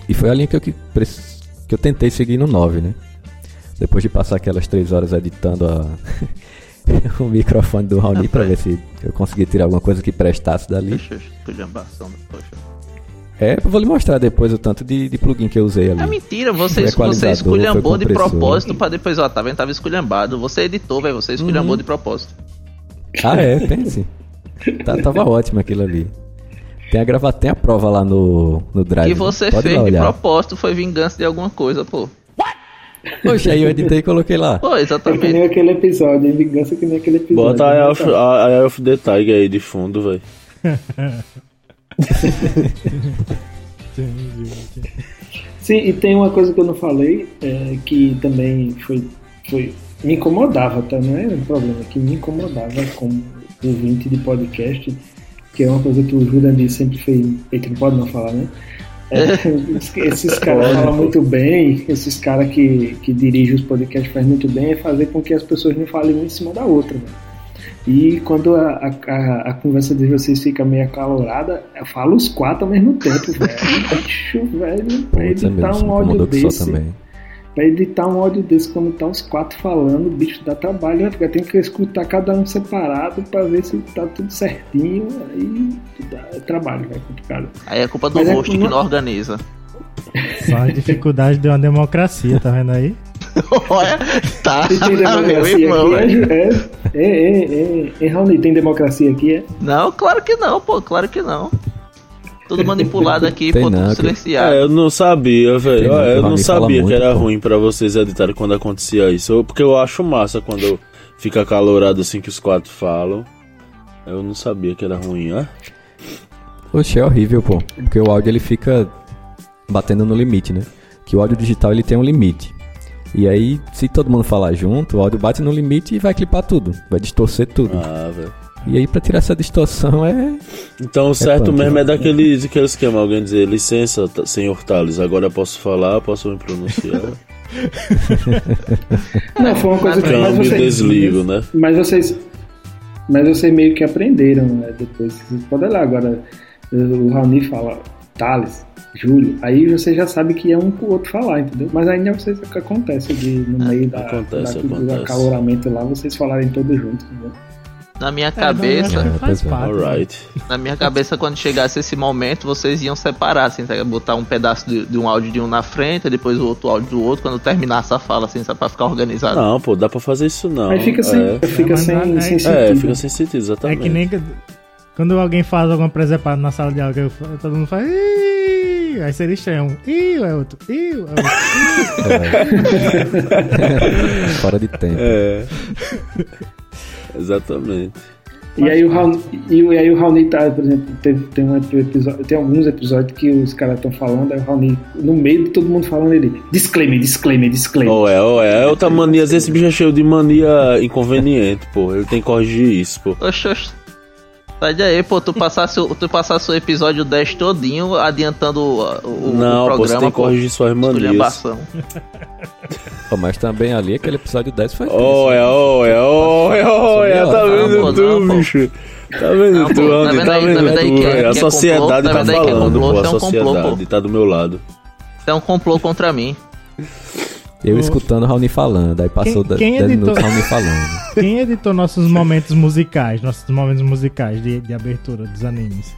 E foi a linha que eu, que, que eu tentei seguir no 9, né? Depois de passar aquelas três horas editando a o microfone do Raoni pra ver se eu conseguia tirar alguma coisa que prestasse dali. Esculhambação, poxa. É, eu vou lhe mostrar depois o tanto de, de plugin que eu usei ali. É mentira, você, você esculhambou de propósito pra depois, ó, tá vendo? Tava esculhambado. Você editou, velho, você esculhambou de propósito. Ah, é, pense. Tá, tava ótimo aquilo ali. Tem a gravar, tem a prova lá no, no Drive. E você Pode fez de propósito, foi vingança de alguma coisa, pô. Poxa, aí eu editei e coloquei lá. Pô, É que exatamente. nem aquele episódio, hein? Vingança que nem aquele episódio. Bota a Eye né, of, cara? a of the Tiger aí de fundo, velho. Sim, e tem uma coisa que eu não falei, é, que também foi, foi. Me incomodava, tá? Não é um problema, que me incomodava como ouvinte de podcast, que é uma coisa que o Jurandir sempre fez. Eita, não pode não falar, né? É, esses caras falam muito bem, esses caras que, que dirigem os podcasts fazem muito bem, é fazer com que as pessoas não falem uma em cima da outra. Né? E quando a, a, a- conversa de vocês fica meio acalorada, eu falo os quatro ao mesmo tempo, velho. Bicho, velho, é editar mesmo, um só desse. também. Pra editar um áudio desse quando tá os quatro falando, o bicho dá trabalho, né? Porque tem que escutar cada um separado pra ver se tá tudo certinho. Aí dá é trabalho, é complicado. Aí é culpa do Mas é host que uma- não organiza. Só a dificuldade de uma democracia, tá vendo aí? Olha, tá, tem meu democracia irmão, aqui, velho. é, é, é, é, é, Raoni, tem democracia aqui, é? Não, claro que não, pô, claro que não. Tudo manipulado aqui, pô, tudo que- silenciado. É, eu não sabia, velho. Eu o não sabia que era pô. ruim pra vocês editarem quando acontecia isso. Eu- Porque eu acho massa quando fica calorado assim que os quatro falam. Eu não sabia que era ruim, ó. Oxe, é horrível, pô. Porque o áudio ele fica batendo no limite, né? Que o áudio digital ele tem um limite. E aí, se todo mundo falar junto, o áudio bate no limite e vai clipar tudo. Vai distorcer tudo. Ah, velho. E aí, pra tirar essa distorção é. Então o certo punk, mesmo né? é daquele, daquele esquema, alguém dizer licença, tá- senhor Thales, agora eu posso falar, posso me pronunciar. Não, foi uma coisa que mas vocês, desligo, né? mas vocês mas vocês meio que aprenderam, né? Depois, vocês podem olhar agora, o Raoni fala Thales, Júlio, aí você já sabe que é um pro outro falar, entendeu? Mas ainda vocês que acontece de no meio da, acontece, da- do acontece. acaloramento lá, vocês falarem todos juntos, entendeu? Na minha É, cabeça, É, é. Alright. na minha cabeça, quando chegasse esse momento, vocês iam separar, assim, sabe? botar um pedaço de, de um áudio de um na frente, depois o outro áudio do outro, quando terminasse a fala, assim, sabe? Pra ficar organizado. Não, pô, dá pra fazer isso não. aí fica sem, é, fica sem, não- sem é- sentido. é, fica sem sentido, É exatamente. que nem que- quando alguém faz alguma presepada na sala de aula, eu todo mundo faz. "Ih", Aí seria estranho. Um, Ih, é outro. Ih, é outro. Fora de tempo. É. Exatamente. E aí o Raoni, e, o- e aí o Raoni tá, por exemplo, teve, tem, um episódio, tem alguns episódios que os caras estão falando, aí o Raoni, no meio de todo mundo falando, ele, disclaimer, disclaimer, disclaimer. Ou é, ou é. É outra mania, às vezes esse bicho é cheio de mania inconveniente, pô. Ele tem que corrigir isso, pô. Oxe, oxe. Sai daí, pô, tu passasse, o- tu passasse o episódio 10 todinho adiantando o, o, não, o pô, você programa, tem que corrigir suas manias. Pô, mas também ali, aquele episódio 10 foi. Ou é, ou é, ou é, ou é. Tá Não, vendo pô, tu, não, bicho? Tá vendo Não, tu, tá Andy? vendo Tá aí- tá vendo aí tu? que é- A é sociedade Tá aí falando, pô. A é sociedade tá do meu lado. É um complô contra mim. Eu escutando o Raoni falando, aí passou Quem- quem 10 editou? minutos Raoni falando. Quem editou nossos momentos musicais? Nossos momentos musicais de, de abertura dos animes?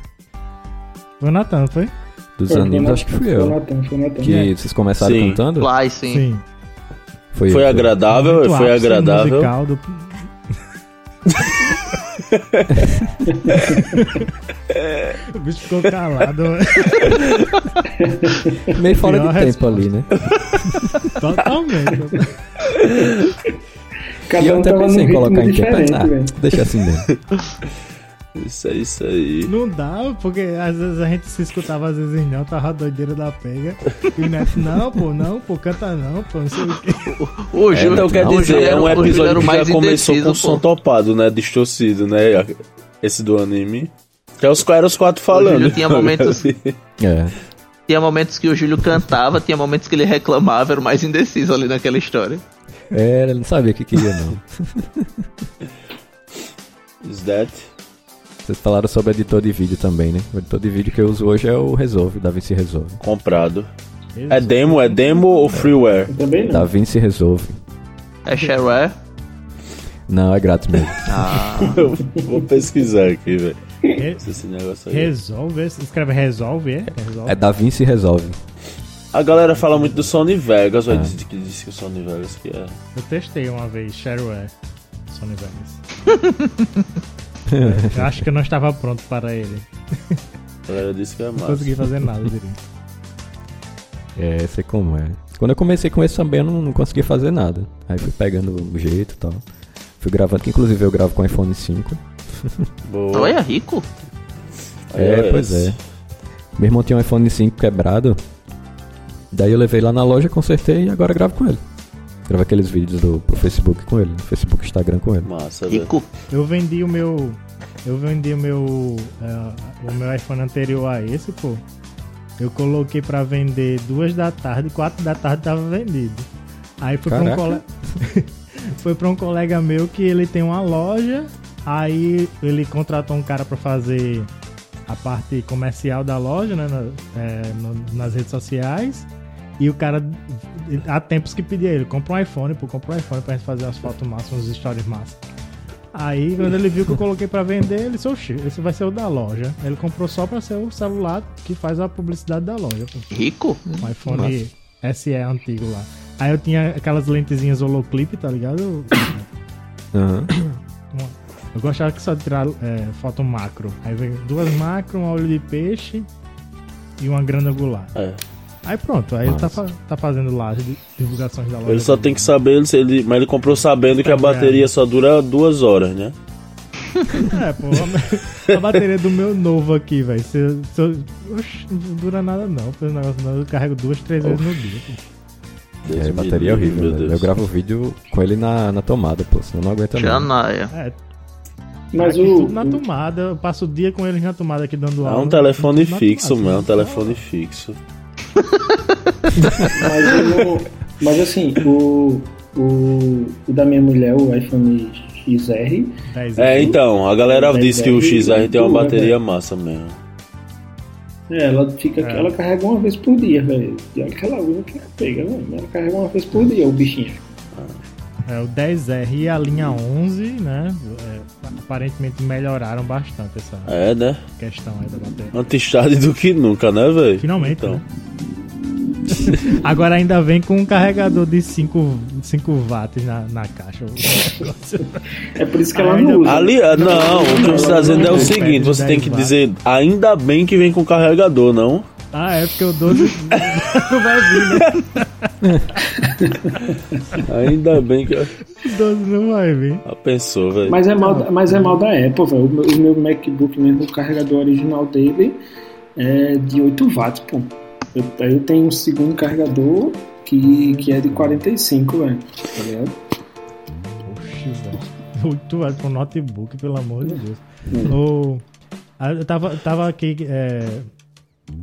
Foi o Natan, foi? Dos Foi, foi animes, na- acho que fui Foi o eu. Natan, foi o Natan. Que vocês começaram Sim. cantando? Fly, sim. Sim. Foi, Foi eu, agradável, foi ápice agradável. musical do- o bicho ficou calado. Meio fora de tempo resposta. ali, né? Totalmente. Cada e eu um até pensei em colocar em tempo, ah, deixa assim mesmo. Isso aí, isso aí. Não dá, porque às vezes a gente se escutava, às vezes não, tava a doideira da pega. E o Neto, não, pô, não, pô, canta não, pô, não sei o quê. O É, Júlio, então quer o dizer, Júlio é era- um o Júlio episódio era o que já mais começou indeciso, com som pô. topado, né? Distorcido, né? Esse do anime. Que é os, eram os quatro O falando. Júlio tinha momentos, É. tinha momentos que o Júlio cantava, tinha momentos que ele reclamava, era o mais indeciso ali naquela história. É, ele não sabia o que queria, não. Is that? Vocês falaram sobre editor de vídeo também, né? O editor de vídeo que eu uso hoje é o Resolve, DaVinci Resolve. Comprado. É demo? É demo ou freeware? Eu também não. DaVinci Resolve. É shareware? Não, é grátis mesmo. Ah, Eu vou pesquisar aqui, velho. Re- Esse negócio aí. Resolve, escreve resolve, é? Resolve. É DaVinci Resolve. A galera fala muito do Sony Vegas, Ah. dizer que disse que o Sony Vegas que é. Eu testei uma vez, shareware, Sony Vegas. Eu acho que eu não estava pronto para ele. A galera disse que é Não massa. consegui fazer nada direito. É, sei como é. Quando eu comecei com esse também, eu não, não consegui fazer nada. Aí fui pegando o jeito e tal. Fui gravando, que inclusive eu gravo com iPhone 5. Boa. olha, rico. É, iOS. pois é. Meu irmão tinha um iPhone 5 quebrado. Daí eu levei lá na loja, consertei e agora gravo com ele. Gravo aqueles vídeos do, pro Facebook com ele, no Facebook e Instagram com ele. Massa. Rico. Eu vendi o meu. Eu vendi o meu. é, o meu iPhone anterior a esse, pô. Eu coloquei pra vender duas da tarde, quatro da tarde tava vendido. Aí foi pra um, Caraca. cole... foi pra um colega meu que ele tem uma loja. Aí ele contratou um cara pra fazer a parte comercial da loja, né? na- é, no- nas redes sociais. E o cara há tempos que pedia ele, compra um iPhone, pô, compra um iPhone pra gente fazer as fotos massas, uns stories massas. Aí, quando ele viu que eu coloquei pra vender, ele disse, oxi, esse vai ser o da loja. Ele comprou só pra ser o celular que faz a publicidade da loja. Pô. Rico? Um iPhone SE antigo lá. Aí eu tinha aquelas lentezinhas holoclip, tá ligado? Aham. Eu gostava que só de tirar é, foto macro. Aí vem duas macro, um olho de peixe e uma grana angular. É. Aí pronto, aí ele tá, tá fazendo lá as di- divulgações da loja. Ele só tem que saber, se ele, mas ele comprou sabendo que a bateria só dura duas horas, né? É, pô, a, a bateria do meu novo aqui, velho. Se, se eu- oxe, não dura nada não. esse negócio não, eu carrego duas, três vezes no dia. pô. É, a bateria é horrível, meu. Deus. Eu gravo vídeo com ele na, na tomada, pô, senão não aguenta não. Janaia. É, Mas aqui o, tudo na tomada. Eu passo o dia com eles na tomada aqui dando É aula. um telefone fixo, mano. É um telefone fixo. Mas, eu mas assim, o, o, o da minha mulher, o iPhone XR, 10 É, então, a galera disse que o XR tem uma dura, bateria massa mesmo. é, ela fica É. ela carrega uma vez por dia, velho. E olha que ela usa que ela pega, né? Ela carrega uma vez por dia, o bichinho. É, o 10R e a linha 11, né? é, aparentemente melhoraram bastante essa É, né? questão aí da bateria. Antes tarde do que nunca, né, velho? Finalmente, Então. né? Agora ainda vem com um carregador de 5, 5 watts na, na caixa. É por isso que ela Ainda- não usa. Ali, ah, não, o que você está dizendo é o seguinte: você tem que dizer, ainda bem que vem com carregador, não? Ah, é porque o 12 não vai vir, né? Ainda bem que. O 12 não vai vir. Ah, pensou, velho. Mas é mal, da- mas é mal da Apple, velho. O meu, MacBook mesmo, o carregador original dele é de 8 watts, pô. Eu, aí eu tenho um segundo carregador que, que é de 45, velho. Tá ligado? Oxi, velho. 8 watts pro notebook, pelo amor de Deus. O- ah, eu tava, tava aqui é,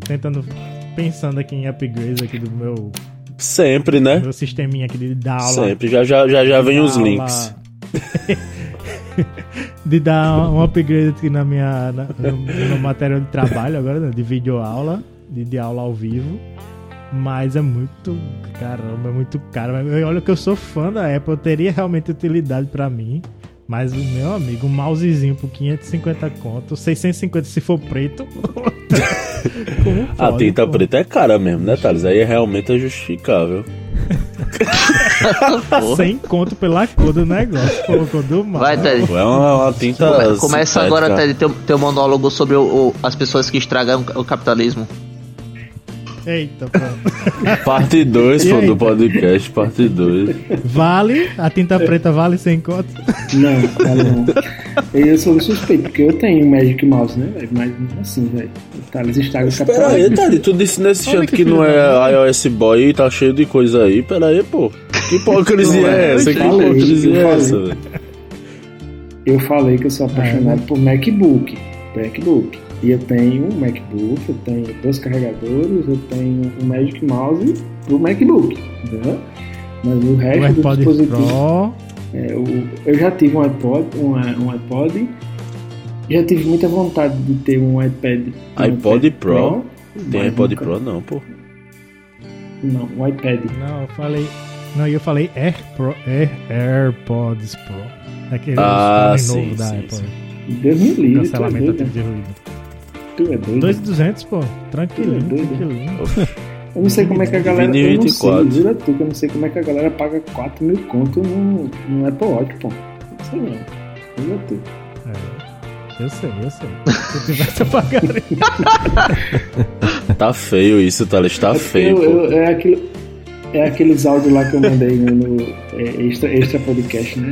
tentando, pensando aqui em upgrades aqui do meu, Sempre, né? meu sisteminha aqui de dar aula. Sempre. Já já, já, já vem os links. de dar um upgrade aqui na minha na, no, no material de trabalho agora, né, de vídeo aula, de, de aula ao vivo. Mas é muito, caramba, é muito caro. Olha que eu sou fã da Apple, teria realmente utilidade pra mim. Mas o meu amigo, um mousezinho por 550 conto, 650 se for preto. Como A pode, tinta pô? preta é cara mesmo, né, Thales? Aí realmente é justificável. 100 conto pela cor do negócio. Colocou do mal. Vai, Ted. É uma, uma tinta. Come- começa sintética. agora, Ted, teu, teu monólogo sobre o- o- as pessoas que estragam o capitalismo. Eita, pronto. Parte 2 E aí? do podcast, parte 2. Vale? A tinta preta vale 100 conto? Não, vale não. Eu sou suspeito, porque eu tenho um Magic Mouse, né, velho? Mas assim, velho. O Thales estraga o Pera aí. Thales, tu disse nesse Olha chat que que não é iOS Boy e tá cheio de coisa aí. Pera aí, pô. Que hipocrisia é eu essa? Que hipocrisia é essa, velho? Eu falei que eu sou apaixonado por MacBook. MacBook. E eu tenho um MacBook, eu tenho dois carregadores, eu tenho um Magic Mouse do MacBook. Entendeu? Mas o O resto do AirPod dispositivo. Pro. É, o- eu já tive um iPod, um, um iPod. Já tive muita vontade de ter um iPad. um iPod iPad Pro? Tem mas iPod nunca- Pro não, pô. Não, um iPad. Não, eu falei. Não, eu falei Air Pro, Air, AirPods Pro. Aquele Ah, sim, novo da sim, Apple. sim. Deus me livre, Cancelamento de ruído. Tu é doido. 2,200, pô. Tranquilinho, Doido. tranquilinho. Eu não sei como é que a galera. Eu não 2024. sei, jura tu que eu não sei como é que a galera paga 4 mil conto no, no Apple Watch, pô. Não sei não. Jura tu. É, eu sei, eu sei. Se eu tivesse, eu pagaria. Tá feio isso, Thales. Tá feio, Eu- eu- pô. é, aquele, é aqueles áudios lá que eu mandei no, no, é, extra, extra podcast, né?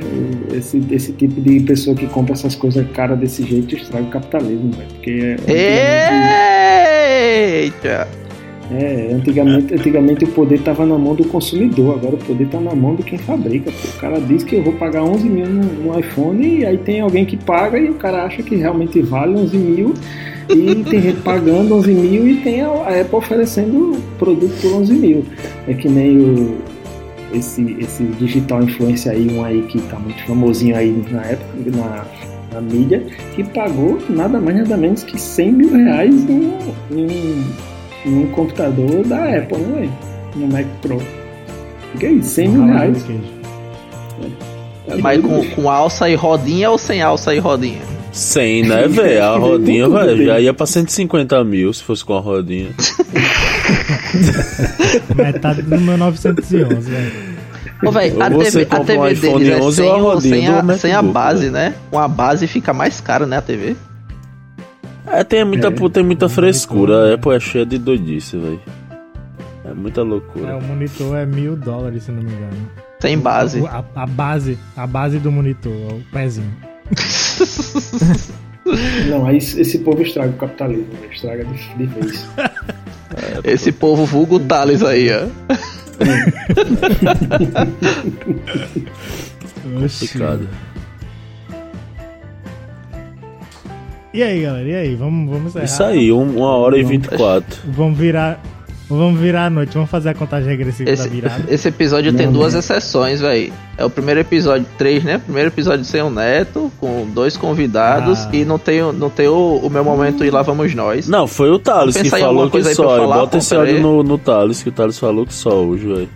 Esse, esse tipo de pessoa que compra essas coisas cara desse jeito estraga o capitalismo, velho. Porque é, Eita! É, antigamente, antigamente o poder tava na mão do consumidor, agora o poder tá na mão de quem fabrica. O cara diz que eu vou pagar 11 mil no, no iPhone e aí tem alguém que paga e o cara acha que realmente vale 11 mil e tem gente pagando 11 mil e tem a, a Apple oferecendo produto por 11 mil. É que nem o, esse, esse digital influencer aí, um aí que tá muito famosinho aí na época, na, na mídia, que pagou nada mais nada menos que 100 mil reais em, em, em um computador da Apple, né, velho? No Mac Pro. Que é isso? 100 mil reais. de queijo. Mas com, com alça e rodinha ou sem alça e rodinha? 100, né, velho? A rodinha, velho, já ia pra 150 mil se fosse com a rodinha. Metade do meu 911, velho. Ô, velho, a TV, a TV deles é 11 sem, ou a sem, a, sem base, né? Com a base fica mais caro, né, a TV? É, tem muita, tem muita frescura. A Apple é cheia de doidice, velho. É muita É, loucura. o monitor é mil dólares, se não me engano. Sem base. A, a base, a base do monitor, o pezinho. Não, aí esse povo estraga o capitalismo, né? estraga de, de vez. Esse povo vulgo Thales aí, ó. Oxi. Complicado. E aí, galera? E aí? Vamos, vamos encerrar? Isso aí, um- uma hora e 24. Vamos virar. Vamos virar a noite. Vamos fazer a contagem regressiva Esse, da virada. esse episódio tem Não, duas exceções, velho. É o primeiro episódio, três, né? Primeiro episódio sem o Neto, com dois convidados, Ah. e não tem, o- não tem o, o meu momento e lá vamos nós. Não, foi o Thales que falou que só. falar, Bota esse áudio aí. no, no Thales, que o Thales falou que só hoje, velho.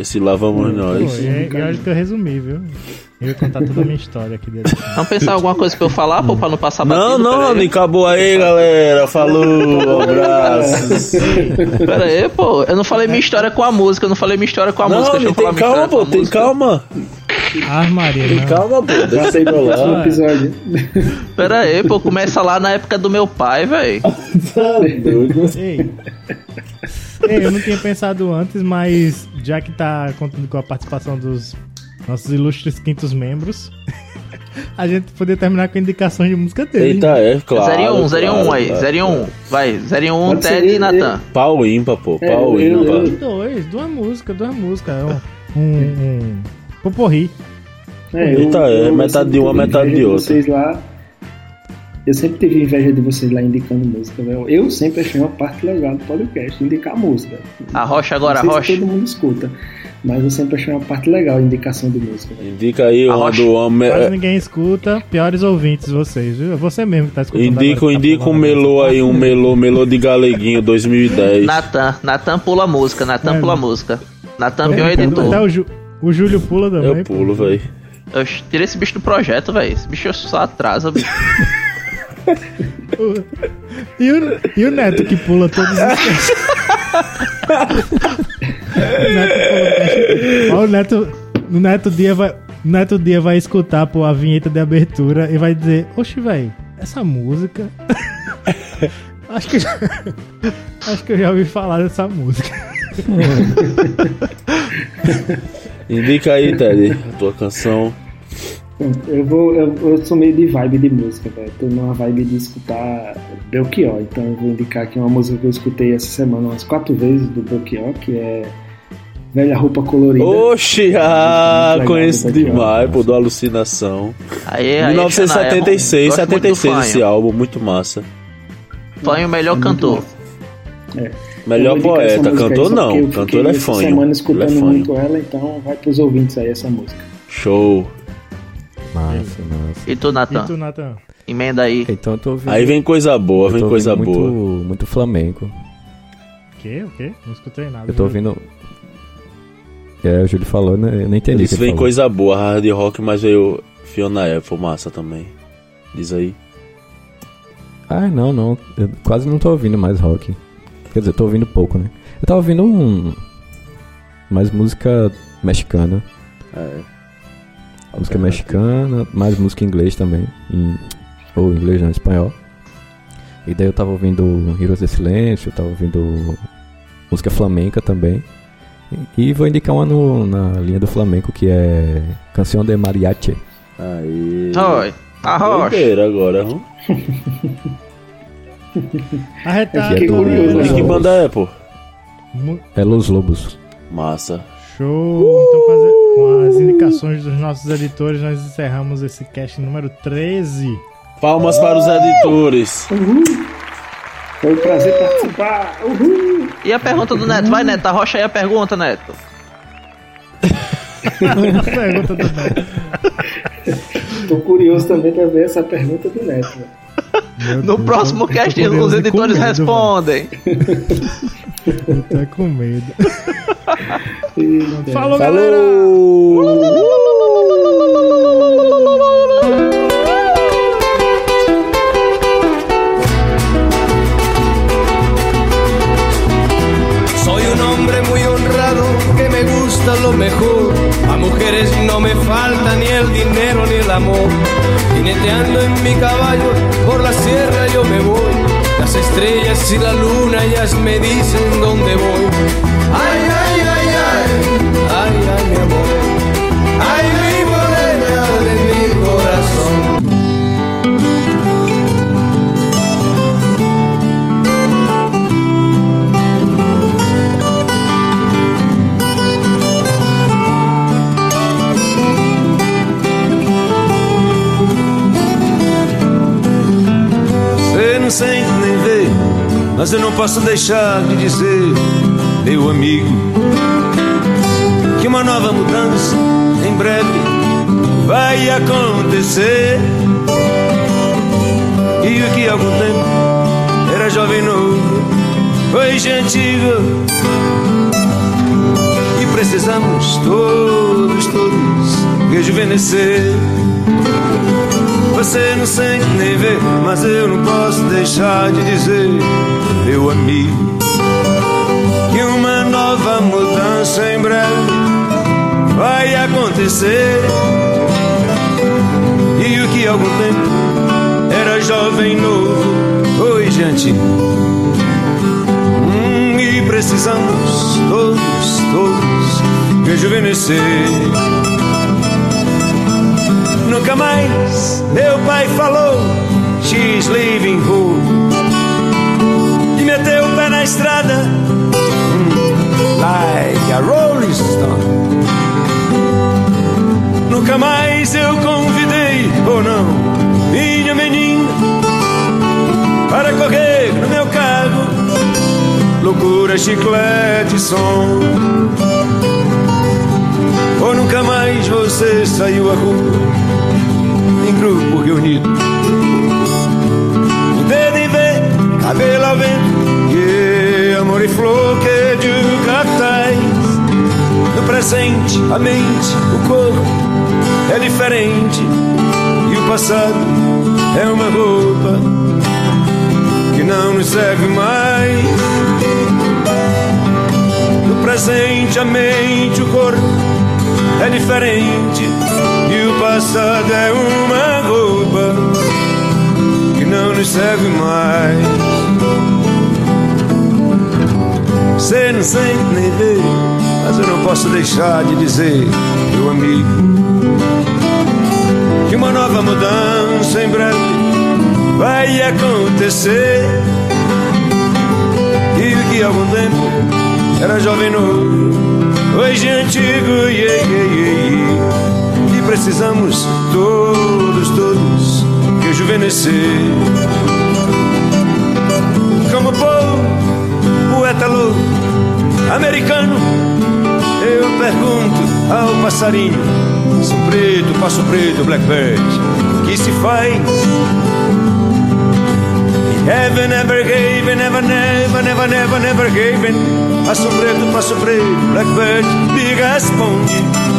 Esse lá vamos Pô, nós. e, e olha que eu resumi, viu? Eu ia contar toda a minha história aqui dentro. Vamos pensar alguma coisa pra eu falar, pô, pra não passar Não, batido, não, aí. Rony, acabou aí, galera. Falou, abraços. Pera aí, pô. Eu não falei minha história com a música, eu não falei minha história com a música. Não, Deixa eu falar tem minha calma, história com pô, a tem música. calma. Ah, Maria, não. calma, pô. Deixa Já eu sei rolar. próximo episódio. Pera aí, pô. Começa lá na época do meu pai, velho. Ei. Ei, eu não tinha pensado antes, mas já que tá contando com a participação dos nossos ilustres quintos membros, a gente poder terminar com indicações de música dele. Eita, é, claro. 0 e 1, 0 e 1 claro, aí. claro, 0 e 1. claro. Vai, 0 e 1, Pode ser Ted e Natan. Pau ímpar, pô. É, Pau eu- ímpar. Dois, duas músicas, duas músicas. Um, um, um poporri. É, Eita, é, eu metade de uma, metade de outra. Vocês lá, eu sempre tive inveja de vocês lá indicando música, velho. Eu sempre achei uma parte legal do podcast, indicar música. A rocha agora, a rocha. todo mundo escuta, mas eu sempre achei uma parte legal a indicação de música. velho. Indica aí A uma do homem. Quase ninguém escuta. Piores ouvintes vocês, viu? É Você mesmo que tá escutando. Indica, agora, tá indica um pulando melô aí, um melô, melô de galeguinho 2010. Natan, Natan pula a música, Natan É, pula a né? música. Natan essa. pior Até editor. o, Ju- o Júlio pula também. Eu pulo, velho. Eu tirei esse bicho do projeto, velho. Esse bicho só atrasa, bicho. E o, e o Neto que pula todos os casts. o Neto pula o Neto. O Neto Dia vai. Neto Dia vai escutar pô, a vinheta de abertura e vai dizer, oxe, velho, essa música. acho que já, Acho que eu já ouvi falar dessa música. Indica aí, Ted, a tua canção. Eu vou. Eu, eu sou meio de vibe de música, velho. Tô numa vibe de escutar Belchior. Então eu vou indicar aqui uma música que eu escutei essa semana umas quatro vezes do Belchior, que é Velha Roupa Colorida. Oxi, ah, Legal, conheço demais, pô, do Alucinação. Aí, aí, 1976, Xanaia, gosto muito do 76 esse álbum, muito massa. Fanho, o melhor É cantor. massa. Melhor poeta, cantor não, cantor é fanho. semana é escutando muito ela, então vai pros ouvintes aí essa música. Show. Massa, massa. E tu, E Natan? tu, Nathan? Emenda aí. Então eu tô ouvindo. Aí vem coisa boa, eu vem coisa boa. muito, muito flamenco. O quê? O quê? Não escutei nada. Eu tô ouvindo. É, o Júlio falou, né? Eu nem entendi. Isso vem falou. coisa boa, hard rock, mas veio Fiona Apple, massa também. Diz aí. Ah, não, não. Eu quase não tô ouvindo mais rock. Quer dizer, tô ouvindo pouco, né? Eu tava ouvindo um. Mais música mexicana. É. Música mexicana, mais música em inglês também. Em, ou inglês não, em espanhol. E daí eu tava ouvindo Heroes de Silêncio, tava ouvindo música flamenca também. E, e vou indicar uma no- na linha do flamenco que é Canção de Mariachi. Aí. Oi. A rocha. Doideira agora, hum? Arretar. Que é curioso, E que banda é, pô? É Los Lobos. Massa. Show! Então, com as, com as indicações dos nossos editores, nós encerramos esse cast número 13. Palmas para os editores. Uhul! Foi um prazer participar! Uhul! E a pergunta do Neto? Vai, Neto, arrocha aí a pergunta, Neto. Pergunta do Neto. Tô curioso também pra ver essa pergunta do Neto. Meu No Deus, próximo cast, os editores medo, respondem. Eu tô com medo. Falou, galera! Soy un hombre muy honrado que me gusta lo mejor. A mujeres no me falta ni el dinero ni el amor. Jineteando en mi caballo por la sierra yo me voy. Las estrellas y la luna ellas me dicen dónde voy. Ay, ay, ay, ay, ay, ay, mi amor. Mas eu não posso deixar de dizer, meu amigo, que uma nova mudança em breve vai acontecer. E o que há algum tempo era jovem novo, hoje antigo. E precisamos todos, todos rejuvenescer. Você não sente nem vê, mas eu não posso deixar de dizer, meu amigo, que uma nova mudança em breve vai acontecer. E o que algum tempo era jovem novo, hoje antigo. Hum, e precisamos todos, todos rejuvenescer. Nunca mais meu pai falou She's leaving home E meteu o pé na estrada hum, Like a rolling stone. Nunca mais eu convidei Ou oh não, minha menina Para correr no meu carro Loucura, chiclete, som. Ou nunca mais você saiu à rua em grupo reunido. O dedo em ver, cabelo ao vento, que amor e flor que de cartaz. No presente, a mente, o corpo é diferente. E o passado é uma roupa que não nos serve mais. No presente, a mente, o corpo é diferente. E o passado é uma roupa que não nos serve mais. Você não sente nem vê, mas eu não posso deixar de dizer, meu amigo, que uma nova mudança em breve vai acontecer. E que algum tempo era jovem novo, hoje é antigo, yeah, yeah, e precisamos todos, todos rejuvenescer. Como povo, poeta louco, americano, eu pergunto ao passarinho, passo preto, passo preto, blackbird, que se faz? Heaven never gave, never, never, never, never, never gave. Passo preto, passo preto, blackbird, me responde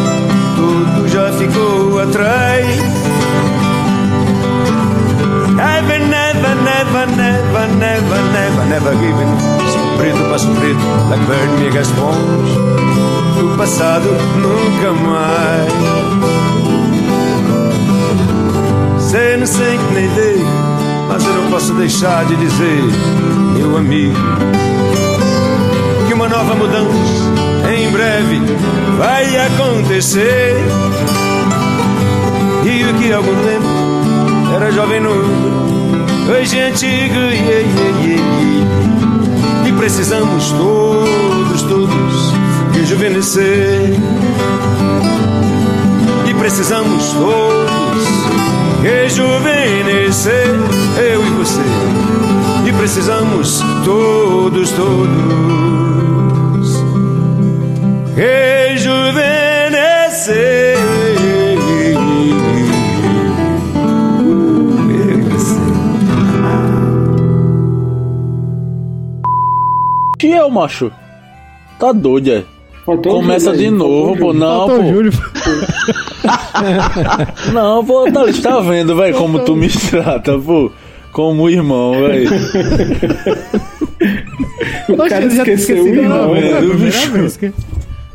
tudo já ficou atrás. I've never, never, never, never, never, never given. Passo preto, passo preto, Blackbird me responde. Do passado nunca mais. Não sente nem vê, mas eu não posso deixar de dizer, meu amigo, que uma nova mudança em breve vai acontecer. E o que há algum tempo era jovem novo, hoje é antigo, yeah, yeah, yeah. e precisamos todos, todos rejuvenescer. E precisamos todos rejuvenescer, eu e você. E precisamos todos, todos rejuvenescer. E eu, macho? Tá doido, é? O Começa de novo, o pô. Não, o pô. Júlio. Não, pô, Thalys, tá vendo, velho, como tu me trata, pô. Como irmão, velho. O Poxa, cara esqueceu o esquecido irmão. velho, é a primeira bicho. vez que...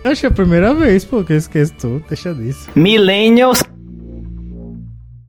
Acho que é a primeira vez, pô, que eu esqueço tudo. Deixa disso. Millennials